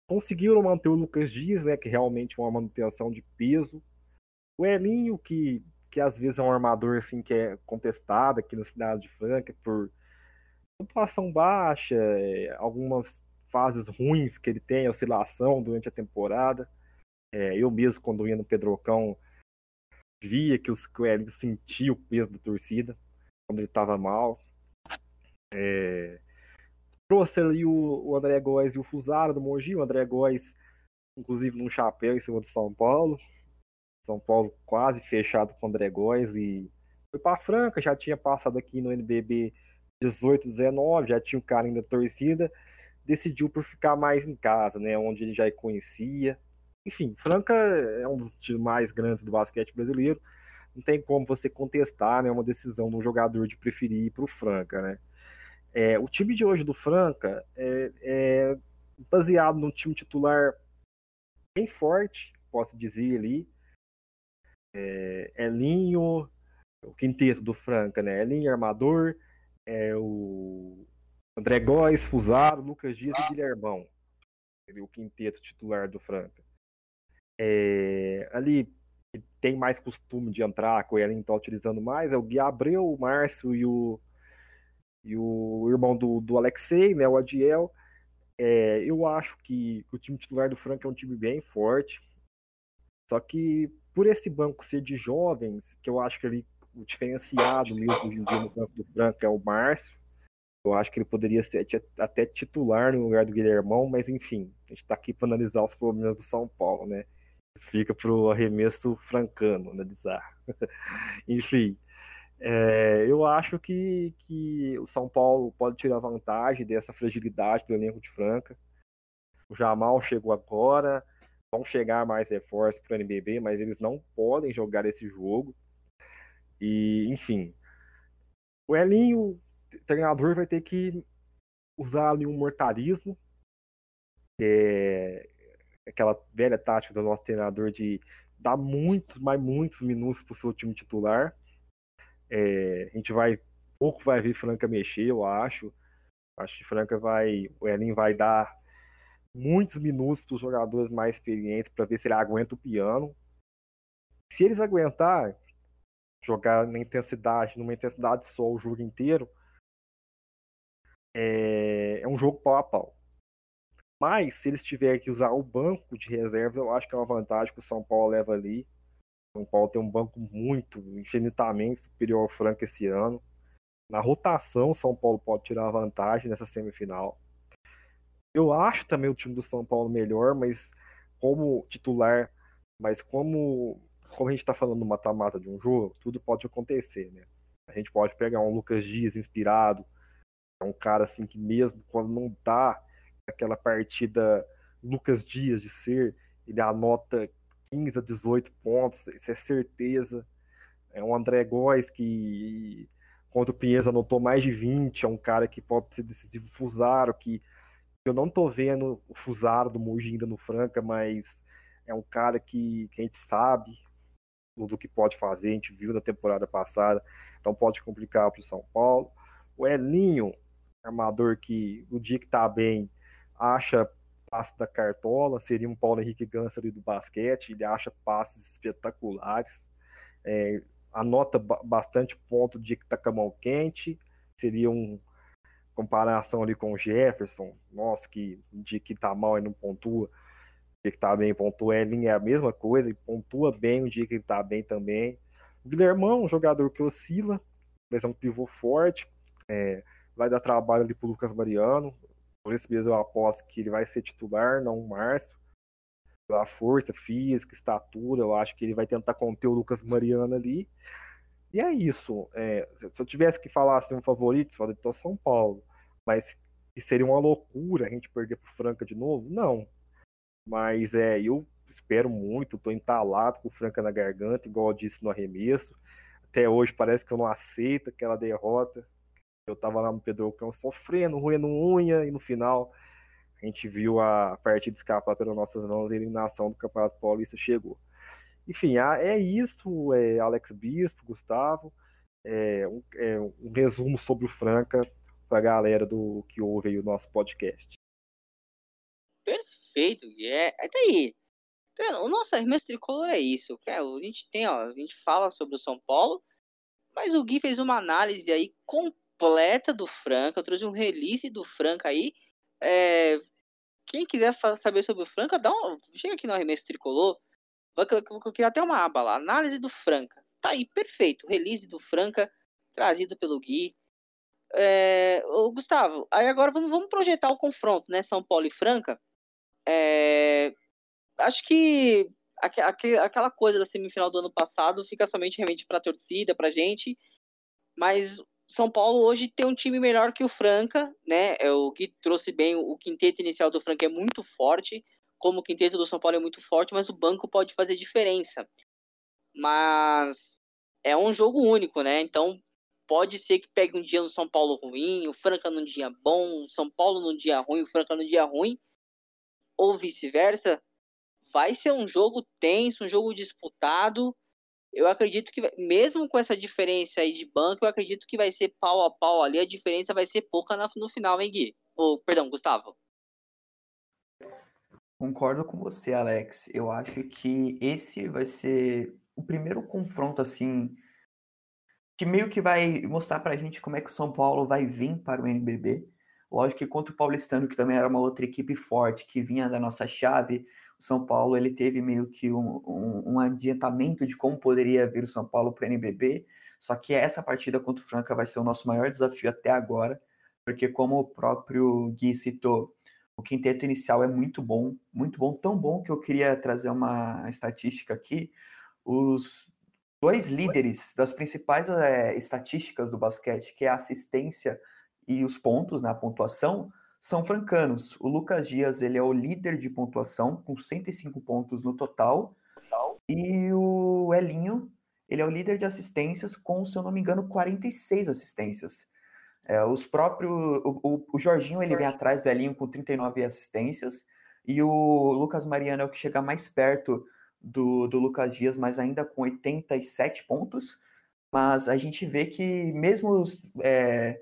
S2: Conseguiram manter o Lucas Dias, né, que realmente é uma manutenção de peso. O Elinho, que, que às vezes é um armador assim, que é contestado aqui na cidade de Franca por pontuação baixa, é, algumas fases ruins que ele tem, oscilação durante a temporada. É, eu mesmo, quando ia no Pedrocão, via que, o Elinho sentia o peso da torcida quando ele estava mal. É, trouxe ali o, o André Góes e o Fusaro do Mogi, o André Góes, inclusive num chapéu em cima de São Paulo. São Paulo quase fechado com o André Góes e foi para Franca, já tinha passado aqui no NBB 18, 19, já tinha o cara ainda torcida, decidiu por ficar mais em casa, né, onde ele já conhecia. Enfim, Franca é um dos times mais grandes do basquete brasileiro. Não tem como você contestar, né, uma decisão de um jogador de preferir ir para o Franca, né. É, o time de hoje do Franca é, é baseado num time titular bem forte, posso dizer ali. É, Elinho, o quinteto do Franca, né? Elinho, armador, é o André Góes, Fusaro, Lucas Dias e Guilhermão. O quinteto titular do Franca. É, ali tem mais costume de entrar, com Elinho está utilizando mais, é o Gui Abreu, o Márcio e o, e o irmão do, do Alexei, né, o Adiel. É, eu acho que, o time titular do Franca é um time bem forte. Só que por esse banco ser de jovens, que eu acho que ali o diferenciado mesmo hoje em dia no campo do Franca é o Márcio. Eu acho que ele poderia ser até titular no lugar do Guilhermão, mas enfim, a gente está aqui para analisar os problemas do São Paulo, né? Isso fica para o arremesso francano, analisar. enfim, é, eu acho que, que o São Paulo pode tirar vantagem dessa fragilidade do elenco de Franca. O Jamal chegou agora, vão chegar mais reforços para o NBB, mas eles não podem jogar esse jogo. E, enfim, o Elinho treinador vai ter que usar ali um mortarismo, é aquela velha tática do nosso treinador de dar muitos, mas muitos minutos para o seu time titular. É, a gente vai, pouco vai ver Franca mexer, eu acho. Acho que Franca vai, o Elin vai dar muitos minutos para os jogadores mais experientes para ver se ele aguenta o piano. Se eles aguentar jogar na intensidade, numa intensidade só o jogo inteiro, é, é um jogo pau a pau. Mas se eles tiverem que usar o banco de reservas, eu acho que é uma vantagem que o São Paulo leva ali. O São Paulo tem um banco muito, infinitamente superior ao Franca esse ano. Na rotação, o São Paulo pode tirar vantagem nessa semifinal. Eu acho também o time do São Paulo melhor, mas como titular, mas como, como a gente está falando no mata-mata de um jogo, tudo pode acontecer, né? A gente pode pegar um Lucas Dias inspirado, é um cara assim que mesmo quando não dá aquela partida Lucas Dias de ser, ele anota 15 a 18 pontos, isso é certeza. É um André Góes que contra o Pinheiros anotou mais de 20, é um cara que pode ser decisivo. Fusaro, que eu não tô vendo o Fusaro do Mogi ainda no Franca, mas é um cara que, que a gente sabe do que pode fazer, a gente viu na temporada passada, então pode complicar para o São Paulo. O Elinho, armador que o dia que tá bem acha passe da cartola, seria um Paulo Henrique Gans ali do basquete, ele acha passes espetaculares, é, anota bastante ponto de que tá com a mão quente, seria um comparação ali com o Jefferson, nossa, que de que tá mal e não pontua, dia que tá bem pontua, Elin é a mesma coisa, e pontua bem o dia que ele tá bem também. O Guilhermão, um jogador que oscila, mas é um pivô forte, é, vai dar trabalho ali pro Lucas Mariano. Por isso mesmo eu aposto que ele vai ser titular, não o Márcio. Pela força física, estatura, eu acho que ele vai tentar conter o Lucas Mariano ali. E é isso. É, se eu tivesse que falar assim, um favorito, favorito é São Paulo. Mas seria uma loucura a gente perder pro Franca de novo? Não. Mas é, eu espero muito, tô entalado com o Franca na garganta, igual eu disse no arremesso. Até hoje parece que eu não aceito aquela derrota. Eu tava lá no Pedrocão sofrendo, roendo unha, e no final a gente viu a partida escapar pelas nossas mãos e a eliminação do Campeonato Paulista chegou. Enfim, é isso, é Alex Bispo, Gustavo, é um, é um resumo sobre o Franca para a galera do que ouve o nosso podcast.
S1: Perfeito, é, é daí. O nosso arremesso tricolor é isso. É, a gente tem, ó, a gente fala sobre o São Paulo, mas o Gui fez uma análise aí completa do Franca. Eu trouxe um release do Franca aí. É, quem quiser saber sobre o Franca, dá um, chega aqui no Arremesso Tricolor. Vou criar até uma aba lá. Análise do Franca. Tá aí, perfeito. Release do Franca, trazido pelo Gui. É, ô, Gustavo, aí agora vamos, vamos, projetar o confronto, né? São Paulo e Franca. É, acho que aquela coisa da semifinal do ano passado fica somente realmente para a torcida, para gente. Mas são Paulo hoje tem um time melhor que o Franca, né? É o que trouxe bem o quinteto inicial do Franca é muito forte, como o quinteto do São Paulo é muito forte, mas o banco pode fazer diferença. Mas é um jogo único, né? Então pode ser que pegue um dia no São Paulo ruim, o Franca num dia bom, o São Paulo num dia ruim, o Franca num dia ruim, ou vice-versa. Vai ser um jogo tenso, um jogo disputado eu acredito que, mesmo com essa diferença aí de banco, eu acredito que vai ser pau a pau ali, a diferença vai ser pouca no final, hein, Gui? Ou, perdão, Gustavo.
S3: Concordo com você, Alex. Eu acho que esse vai ser o primeiro confronto, assim, que meio que vai mostrar pra gente como é que o São Paulo vai vir para o NBB. Lógico que contra o Paulistano, que também era uma outra equipe forte, que vinha da nossa chave, o São Paulo ele teve meio que um, um, um adiantamento de como poderia vir o São Paulo para o NBB, Só que essa partida contra o Franca vai ser o nosso maior desafio até agora, porque como o próprio Gui citou, o quinteto inicial é muito bom, muito bom, tão bom que eu queria trazer uma estatística aqui. Os dois líderes das principais é, estatísticas do basquete, que é a assistência e os pontos na né, pontuação, são francanos. O Lucas Dias ele é o líder de pontuação, com 105 pontos no total, e o Elinho ele é o líder de assistências, com, se eu não me engano, 46 assistências. É, os próprios. O, o, o, Jorginho ele vem atrás do Elinho com 39 assistências. E o Lucas Mariano é o que chega mais perto do, do Lucas Dias, mas ainda com 87 pontos. Mas a gente vê que, mesmo é,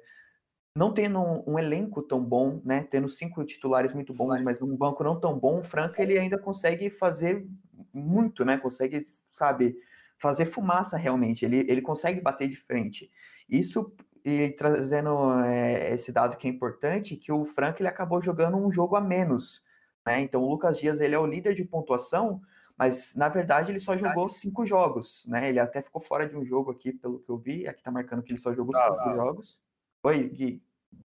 S3: não tendo um, um, elenco tão bom, né, tendo cinco titulares muito bons, mas um banco não tão bom, o Franca ele ainda consegue fazer muito, né? Consegue, sabe, fazer fumaça realmente. Ele, ele consegue bater de frente. Isso e trazendo é, esse dado que é importante, que o Frank ele acabou jogando um jogo a menos. Né? Então o Lucas Dias ele é o líder de pontuação, mas na verdade ele só jogou cinco jogos. Né? Ele até ficou fora de um jogo aqui, pelo que eu vi. Aqui tá marcando que ele só jogou ah, cinco ah. jogos. Oi, Gui.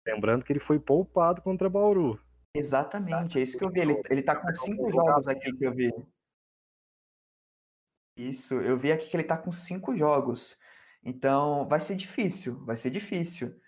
S2: Lembrando que ele foi poupado contra Bauru.
S3: Exatamente, Exatamente. é isso que eu vi. Ele, ele tá com cinco jogos aqui que eu vi. Isso, eu vi aqui que ele tá com cinco jogos. Então, vai ser difícil, vai ser difícil.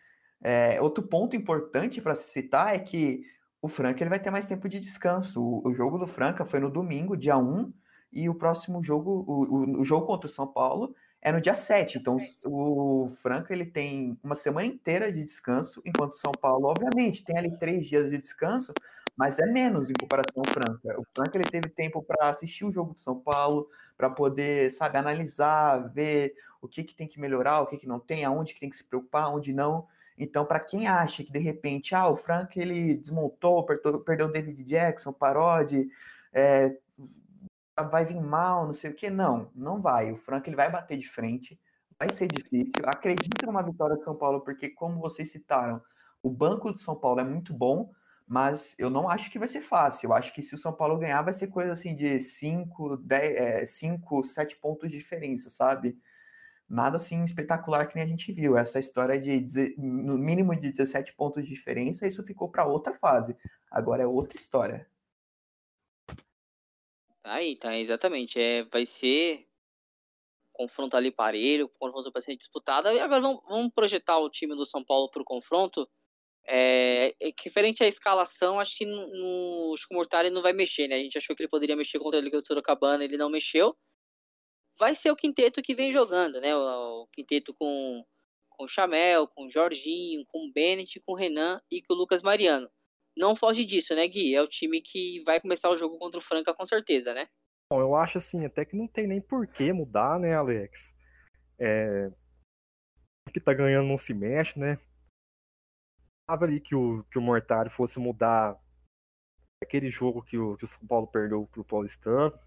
S3: É, outro ponto importante para se citar é que o Franca ele vai ter mais tempo de descanso. O, o, jogo do Franca foi no domingo, dia 1, e o próximo jogo, o, o, o jogo contra o São Paulo, é no dia 7. Então, o Franca ele tem uma semana inteira de descanso, enquanto o São Paulo, obviamente, tem ali três dias de descanso, mas é menos em comparação ao Franca. O Franca ele teve tempo para assistir o jogo de São Paulo, para poder, sabe, analisar, ver o que, que tem que melhorar, o que, que não tem, aonde que tem que se preocupar, onde não. Então, para quem acha que de repente, ah, o Frank ele desmontou, perdeu, David Jackson, Parodi, é, vai vir mal, não sei o que, não, não vai. O Frank ele vai bater de frente, vai ser difícil. Acredito numa vitória de São Paulo, porque como vocês citaram, o banco de São Paulo é muito bom, mas eu não acho que vai ser fácil. Eu acho que se o São Paulo ganhar, vai ser coisa assim de 5, 10, 5, 7 pontos de diferença, sabe? Nada assim espetacular que nem a gente viu. Essa história de no mínimo de 17 pontos de diferença, isso ficou para outra fase. Agora é outra história.
S1: Aí, tá, exatamente. É, vai ser confronto ali parelho, confronto bastante disputado. E agora vamos, vamos projetar o time do São Paulo para o confronto. É, é, diferente à escalação, acho que no, acho que o Mortari não vai mexer, né? A gente achou que ele poderia mexer contra Liga do Sorocabana, ele não mexeu. Vai ser o quinteto que vem jogando, né? O, o quinteto com com o Chamel, com o Jorginho, com o Bennett, com o Renan e com o Lucas Mariano. Não foge disso, né, Gui? É o time que vai começar o jogo contra o Franca com certeza, né?
S2: Bom, eu acho assim, até que não tem nem por que mudar, né, Alex? É... Que tá ganhando não se mexe, né? esperava ali que o, que o Mortari fosse mudar aquele jogo que o, que o São Paulo perdeu pro Paulistano.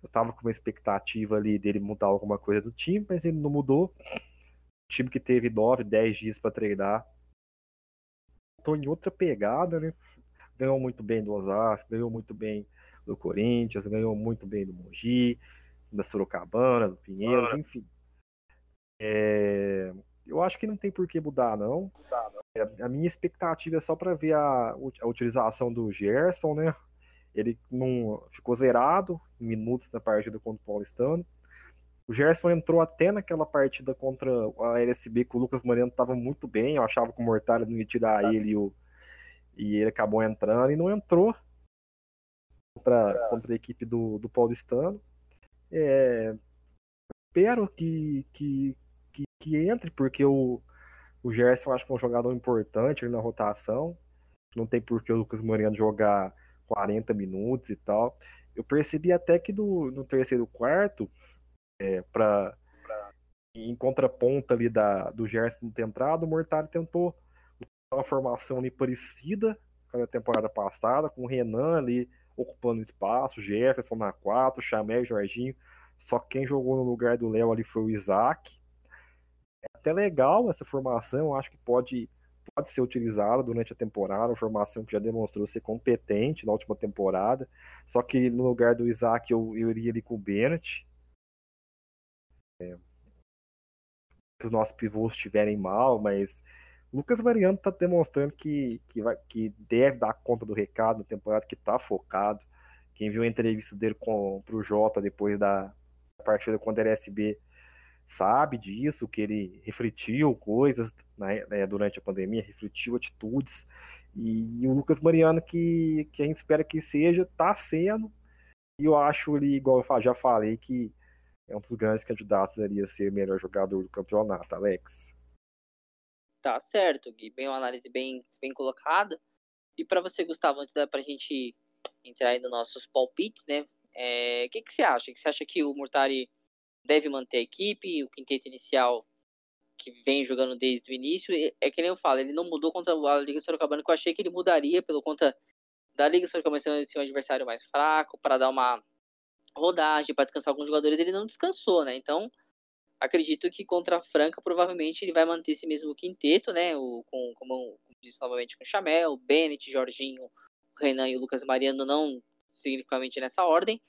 S2: Eu tava com uma expectativa ali dele mudar alguma coisa do time, mas ele não mudou. O time que teve 9, 10 dias para treinar. Tô em outra pegada, né? Ganhou muito bem do Osasco, ganhou muito bem do Corinthians, ganhou muito bem do Mogi, da Sorocabana, do Pinheiros, enfim. É... Eu acho que não tem por que mudar, não. Mudar, não. A minha expectativa é só para ver a, a, utilização do Gerson, né? Ele não ficou zerado em minutos na partida contra o Paulistano. O Gerson entrou até naquela partida contra a LSB que o Lucas Moreno estava muito bem. Eu achava que o Mortalha não ia tirar ele e, o, e ele acabou entrando e não entrou contra, contra a equipe do, do Paulistano. É, espero que, que, que, que entre, porque o o Gerson acho que é um jogador importante na rotação. Não tem por que o Lucas Moreno jogar 40 minutos e tal. Eu percebi até que no, no terceiro quarto, é, pra, em contraponto ali da, do Gerson ter entrado, o Mortari tentou uma formação ali parecida com a temporada passada, com o Renan ali ocupando espaço, Jefferson na 4, Chamé Jorginho. Só quem jogou no lugar do Léo ali foi o Isaac até legal essa formação, acho que pode, pode ser utilizada durante a temporada, uma formação que já demonstrou ser competente na última temporada, só que no lugar do Isaac eu, eu iria ali com o Bennett. Que os nossos pivôs estiverem mal, mas Lucas Mariano está demonstrando que, que, vai, que deve dar conta do recado na temporada, que está focado. Quem viu a entrevista dele com, pro Jota depois da partida contra a LSB sabe disso, que ele refletiu coisas né, né, durante a pandemia, refletiu atitudes. E, e, o Lucas Mariano, que, que a gente espera que seja, está sendo. E eu acho ele, igual eu já falei, que é um dos grandes candidatos ali a ser melhor jogador do campeonato, Alex.
S1: Tá certo, Gui. Bem uma análise bem, bem colocada. E para você, Gustavo, antes da pra gente entrar aí nos nossos palpites, né? É, o que, que você acha? Você acha que o Murtari deve manter a equipe, o quinteto inicial que vem jogando desde o início, é que nem eu falo, ele não mudou contra a Liga Sorocabana, que eu achei que ele mudaria pelo conta da Liga Sorocabana ser um adversário mais fraco, para dar uma rodagem, para descansar alguns jogadores, ele não descansou, né? Então, acredito que contra a Franca, provavelmente ele vai manter esse mesmo quinteto, né? O, com, como, como disse novamente, com o Chamel, Bennett, Jorginho, Renan e o Lucas Mariano, não significativamente nessa ordem.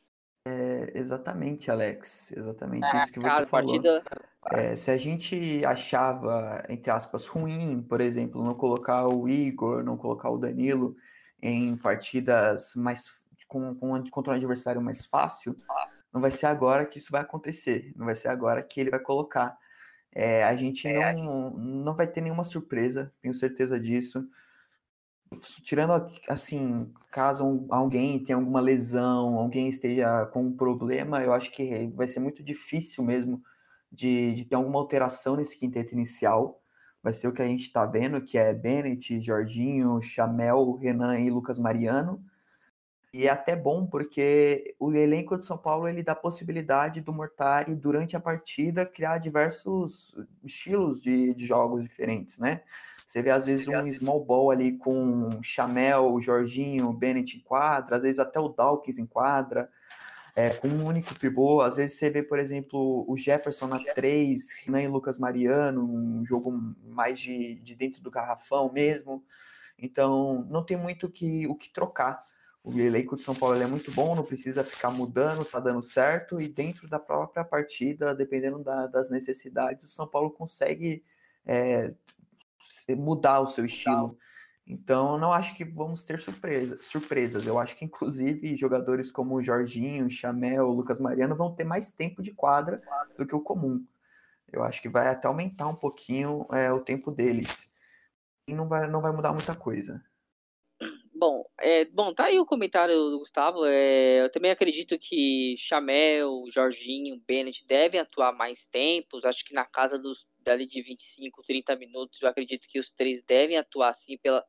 S3: É, exatamente, Alex. Exatamente é, isso que você falou. Partida... É, se a gente achava, entre aspas, ruim, por exemplo, não colocar o Igor, não colocar o Danilo em partidas mais com, com, contra um adversário mais fácil, não vai ser agora que isso vai acontecer. Não vai ser agora que ele vai colocar. É, a gente é, não, não vai ter nenhuma surpresa, tenho certeza disso tirando assim, caso alguém tenha alguma lesão, alguém esteja com um problema, eu acho que vai ser muito difícil mesmo de, de ter alguma alteração nesse quinteto inicial. Vai ser o que a gente está vendo, que é Bennett, Jorginho, Chamel, Renan e Lucas Mariano. E é até bom porque o elenco de São Paulo ele dá possibilidade do Mortari, durante a partida, criar diversos estilos de, de jogos diferentes, né? Você vê, às vezes, um small ball ali com Chamel, Jorginho, Bennett em quadra, às vezes até o Dawkins em quadra, é, com um único pivô. Às vezes você vê, por exemplo, o Jefferson na 3, Renan e Lucas Mariano, um jogo mais de, de dentro do garrafão mesmo. Então, não tem muito que, o que trocar. O elenco de São Paulo é muito bom, não precisa ficar mudando, tá dando certo, e dentro da própria partida, dependendo da, das necessidades, o São Paulo consegue é, mudar o seu estilo. Então, não acho que vamos ter surpresa, surpresas. Eu acho que, inclusive, jogadores como o Jorginho, Chamel, Lucas Mariano vão ter mais tempo de quadra do que o comum. Eu acho que vai até aumentar um pouquinho é, o tempo deles. E não vai, não vai mudar muita coisa.
S1: Bom, é, bom, tá aí o comentário do Gustavo. É, eu também acredito que Chamel, Jorginho, Bennett devem atuar mais tempos. Acho que na casa dos dali de 25, 30 minutos, eu acredito que os três devem atuar assim pela,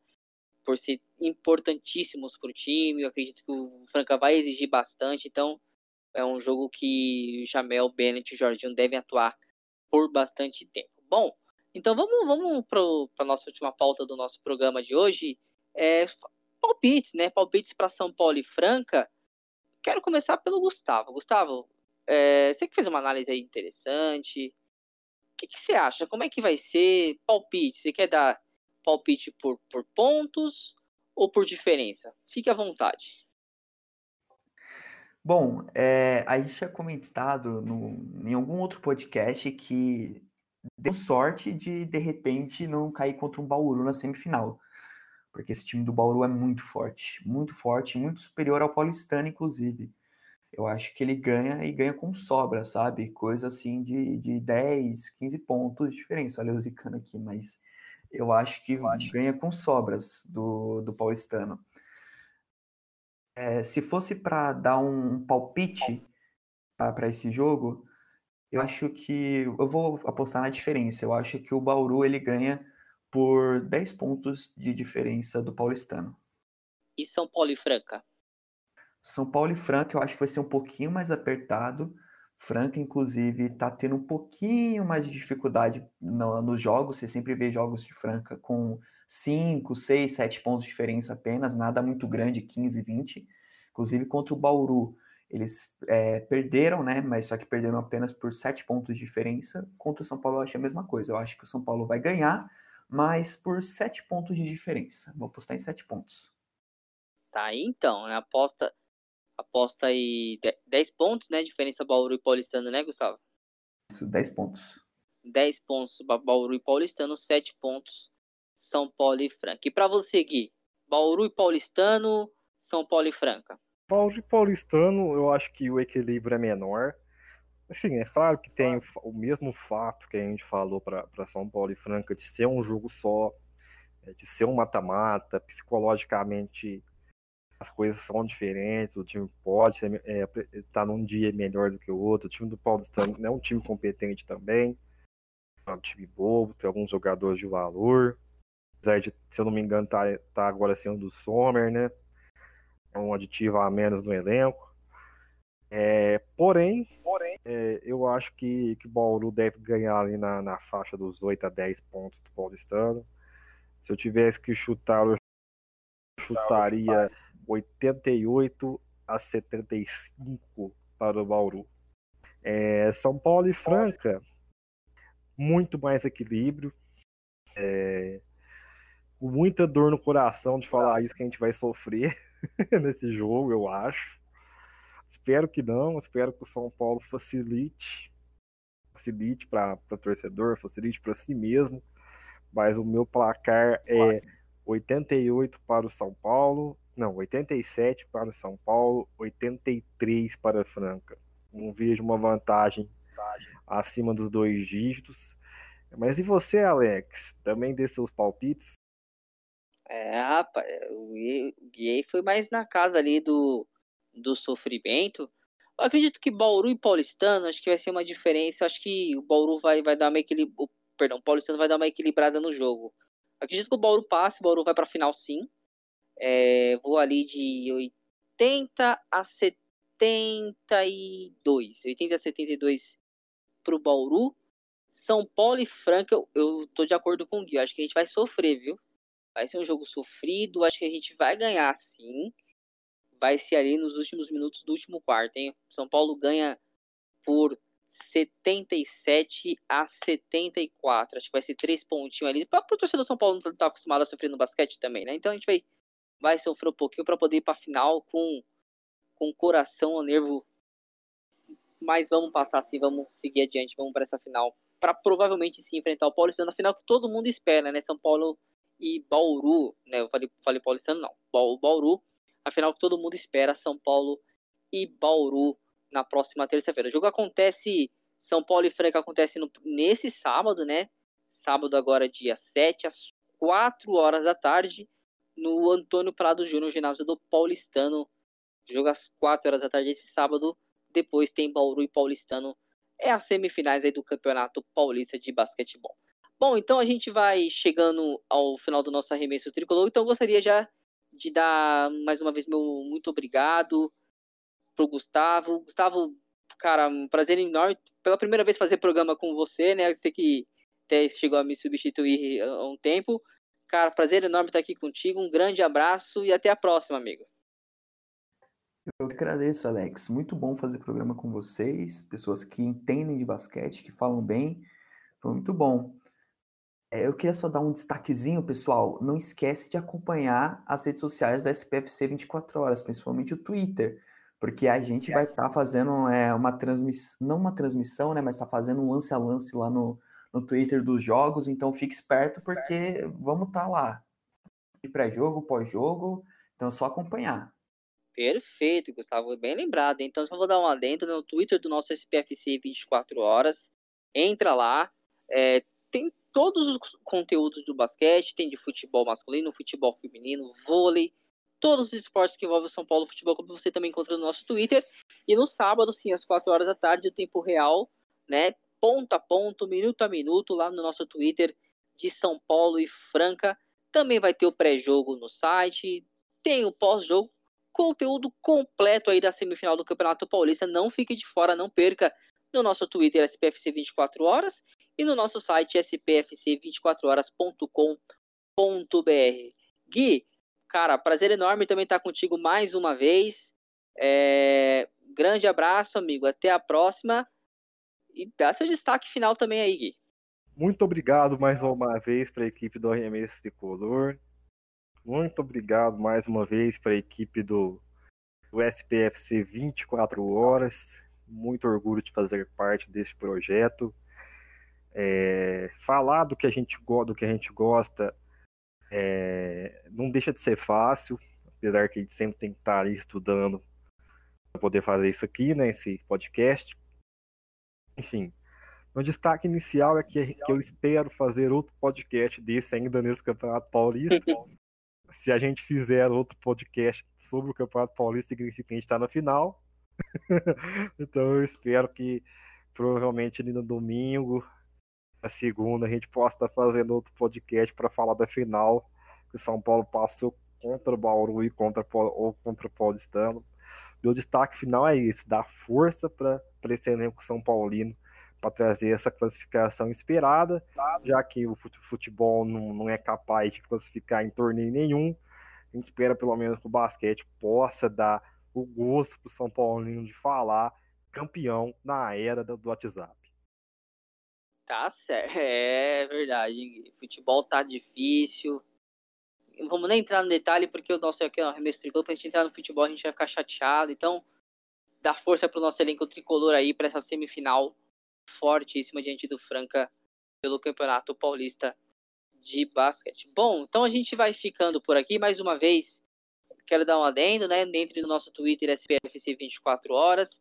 S1: por ser importantíssimos para o time. Eu acredito que o Franca vai exigir bastante, então é um jogo que o Jamel, Bennett e Jorginho devem atuar por bastante tempo. Bom, então vamos, vamos para a nossa última pauta do nosso programa de hoje. É, palpites, né? Palpites para São Paulo e Franca. Quero começar pelo Gustavo. Gustavo, é, você que fez uma análise aí interessante, o que, que, você acha? Como é que vai ser palpite? Você quer dar palpite por, por pontos ou por diferença? Fique à vontade.
S3: Bom, é, a gente tinha comentado no, em algum outro podcast que deu sorte de, de repente, não cair contra um Bauru na semifinal. Porque esse time do Bauru é muito forte, muito forte, muito superior ao paulistano, inclusive eu acho que ele ganha e ganha com sobra, sabe? Coisa assim de, de 10, 15 pontos de diferença. Olha o Zicano aqui, mas eu acho que eu acho. ganha com sobras do, do paulistano. É, se fosse para dar um palpite para esse jogo, eu acho que eu vou apostar na diferença. Eu acho que o Bauru ele ganha por 10 pontos de diferença do paulistano.
S1: E São Paulo e Franca?
S3: São Paulo e Franca eu acho que vai ser um pouquinho mais apertado. Franca, inclusive, está tendo um pouquinho mais de dificuldade no, nos jogos. Você sempre vê jogos de Franca com 5, 6, 7 pontos de diferença apenas, nada muito grande, 15, 20. Inclusive contra o Bauru, eles é, perderam, né? Mas só que perderam apenas por 7 pontos de diferença. Contra o São Paulo, eu acho a mesma coisa. Eu acho que o São Paulo vai ganhar, mas por 7 pontos de diferença. Vou apostar em 7 pontos.
S1: Tá aí então, né? Aposta aposta aí 10 pontos, né? Diferença Bauru e Paulistano, né, Gustavo?
S3: Isso, 10 pontos.
S1: 10 pontos Bauru e Paulistano, 7 pontos São Paulo e Franca. E para você, Gui, Bauru e Paulistano, São Paulo e Franca?
S2: Bauru e Paulistano, eu acho que o equilíbrio é menor. Assim, é claro que tem o mesmo fato que a gente falou para São Paulo e Franca de ser um jogo só, é, de ser um mata-mata, psicologicamente as coisas são diferentes, o time pode estar é, tá num dia melhor do que o outro, o time do Paulistano é um time competente também, é um time bobo, tem alguns jogadores de valor, apesar de, se eu não me engano, tá, tá agora sendo do Sommer, né? É um aditivo a menos no elenco. É, porém, porém é, eu acho que, que o Bauru deve ganhar ali na, na faixa dos 8 a 10 pontos do Paulistano. Se eu tivesse que chutar, eu chutaria 88 a 75 para o Bauru. É, São Paulo e Franca, muito mais equilíbrio. É, com muita dor no coração de falar isso que a gente vai sofrer nesse jogo, eu acho. Espero que não, espero que o São Paulo facilite, facilite para o torcedor, facilite para si mesmo. Mas o meu placar é 88 para o São Paulo, não, 87 para o São Paulo, 83 para a Franca. Não vejo uma vantagem acima dos dois dígitos. Mas e você, Alex? Também dê seus palpites?
S1: É, rapaz, o Gui foi mais na casa ali do, do sofrimento. Eu acredito que Bauru e Paulistano, acho que vai ser uma diferença. Acho que o Bauru vai, vai dar uma equilibrada. Perdão, o Paulistano vai dar uma equilibrada no jogo. Acredito que o Bauru passe, o Bauru vai para final sim. É, vou ali de 80 a 72. 80 a 72 para o Bauru. São Paulo e Franca, eu, eu tô de acordo com o Gui. Acho que a gente vai sofrer, viu? Vai ser um jogo sofrido. Acho que a gente vai ganhar sim. Vai ser ali nos últimos minutos do último quarto, hein? São Paulo ganha por 77 a 74. Acho que vai ser três pontinhos ali. Para o torcedor do São Paulo não tá acostumado a sofrer no basquete também, né? Então a gente vai, vai sofrer um pouquinho para poder ir para a final com com coração ou nervo. Mas vamos passar assim, vamos seguir adiante, vamos para essa final. Para provavelmente se enfrentar o Paulistano na final que todo mundo espera, né? São Paulo e Bauru, né? Eu falei, falei Paulistano, não. Bauru, a final que todo mundo espera, São Paulo e Bauru na próxima terça-feira. O jogo acontece, São Paulo e Franca acontece no, nesse sábado, né? Sábado agora, dia 7, às 4 horas da tarde, no Antônio Prado Júnior, ginásio do Paulistano. Jogo às 4 horas da tarde esse sábado. Depois tem Bauru e Paulistano. É as semifinais aí do Campeonato Paulista de Basquetebol. Bom, então a gente vai chegando ao final do nosso arremesso tricolor. Então eu gostaria já de dar mais uma vez meu muito obrigado pro Gustavo. Gustavo, cara, um prazer enorme. Pela primeira vez fazer programa com você, né? Você que até chegou a me substituir há um tempo. Cara, prazer enorme estar aqui contigo. Um grande abraço e até a próxima, amigo.
S3: Eu agradeço, Alex. Muito bom fazer programa com vocês, pessoas que entendem de basquete, que falam bem. Foi muito bom. É, eu queria só dar um destaquezinho, pessoal. Não esquece de acompanhar as redes sociais da SPFC 24 horas, principalmente o Twitter, porque a gente vai estar tá fazendo é, uma transmissão, não uma transmissão, né, mas está fazendo um lance a lance lá no, no Twitter dos jogos. Então fique esperto, porque vamos estar tá lá. De pré-jogo, pós-jogo. Então é só acompanhar.
S1: Perfeito, Gustavo, bem lembrado. Então só vou dar um adendo no Twitter do nosso SPFC 24 horas. Entra lá. É, todos os conteúdos do basquete, tem de futebol masculino, futebol feminino, vôlei, todos os esportes que envolvem o São Paulo Futebol Clube você também encontra no nosso Twitter. E no sábado, sim, às 4 horas da tarde, o tempo real, né? Ponto a ponto, minuto a minuto, lá no nosso Twitter de São Paulo e Franca. Também vai ter o pré-jogo no site, tem o pós-jogo, conteúdo completo aí da semifinal do Campeonato Paulista. Não fique de fora, não perca no nosso Twitter SPFC 24 horas e no nosso site spfc24horas.com.br. Gui, cara, prazer enorme também estar contigo mais uma vez. É... Grande abraço, amigo. Até a próxima. E dá seu destaque final também aí, Gui.
S2: Muito obrigado mais uma vez para a equipe do Arremesso Tricolor. Muito obrigado mais uma vez para a equipe do, do SPFC 24 Horas. Muito orgulho de fazer parte deste projeto. É, falar do que a gente, do que a gente gosta é, não deixa de ser fácil, apesar que a gente sempre tem que estar ali estudando para poder fazer isso aqui, né, esse podcast. Enfim, meu destaque inicial é que, que eu espero fazer outro podcast desse ainda nesse Campeonato Paulista. Se a gente fizer outro podcast sobre o Campeonato Paulista, significa que a gente está na final. então eu espero que provavelmente ali no domingo, na segunda, a gente possa estar fazendo outro podcast para falar da final que São Paulo passou contra o Bauru e contra, ou contra o Paulistano. Meu destaque final é isso, dar força para esse elenco São Paulino para trazer essa classificação esperada, já que o futebol não, não é capaz de classificar em torneio nenhum. A gente espera pelo menos que o basquete possa dar o gosto para o São Paulino de falar campeão na era do WhatsApp.
S1: Tá certo, é verdade. Futebol tá difícil. Vamos nem entrar no detalhe, porque o nosso aqui é um arremesso tricolor. Pra gente entrar no futebol, a gente vai ficar chateado. Então, dá força pro nosso elenco tricolor aí para essa semifinal fortíssima diante do Franca pelo Campeonato Paulista de Basquete. Bom, então a gente vai ficando por aqui mais uma vez quero dar um adendo, né? Dentro do nosso Twitter SPFC 24 horas.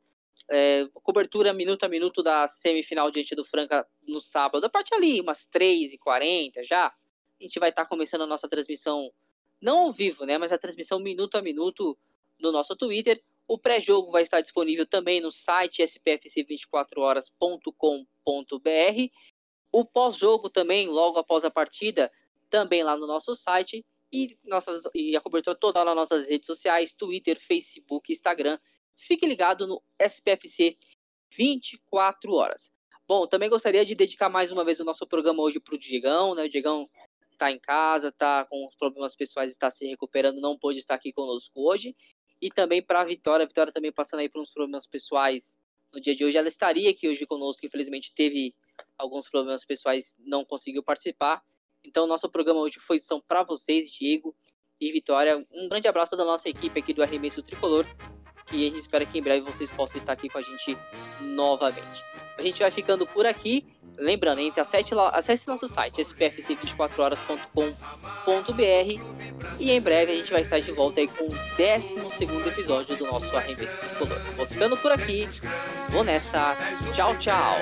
S1: É, cobertura minuto a minuto da semifinal diante do Franca no sábado. A partir ali, umas 3h40 já. A gente vai estar tá começando a nossa transmissão, não ao vivo, né? Mas a transmissão minuto a minuto no nosso Twitter. O pré-jogo vai estar disponível também no site spfc24horas.com.br. O pós-jogo também, logo após a partida, também lá no nosso site e, nossas, e a cobertura toda nas nossas redes sociais, Twitter, Facebook, Instagram. Fique ligado no SPFC 24 horas. Bom, também gostaria de dedicar mais uma vez o nosso programa hoje para o Diegão, né? O Diegão está em casa, está com problemas pessoais, está se recuperando, não pôde estar aqui conosco hoje. E também para a Vitória, a Vitória também passando aí por uns problemas pessoais no dia de hoje. Ela estaria aqui hoje conosco, infelizmente teve alguns problemas pessoais, não conseguiu participar. Então, nosso programa hoje foi são para vocês, Diego e Vitória. Um grande abraço da nossa equipe aqui do Arremesso Tricolor que a gente espera que em breve vocês possam estar aqui com a gente novamente. A gente vai ficando por aqui. Lembrando, entre acesse, acesse nosso site spfc24horas.com.br e em breve a gente vai estar de volta aí com o 12 episódio do nosso Arremesso de Color. Vou ficando por aqui, vou nessa, tchau, tchau!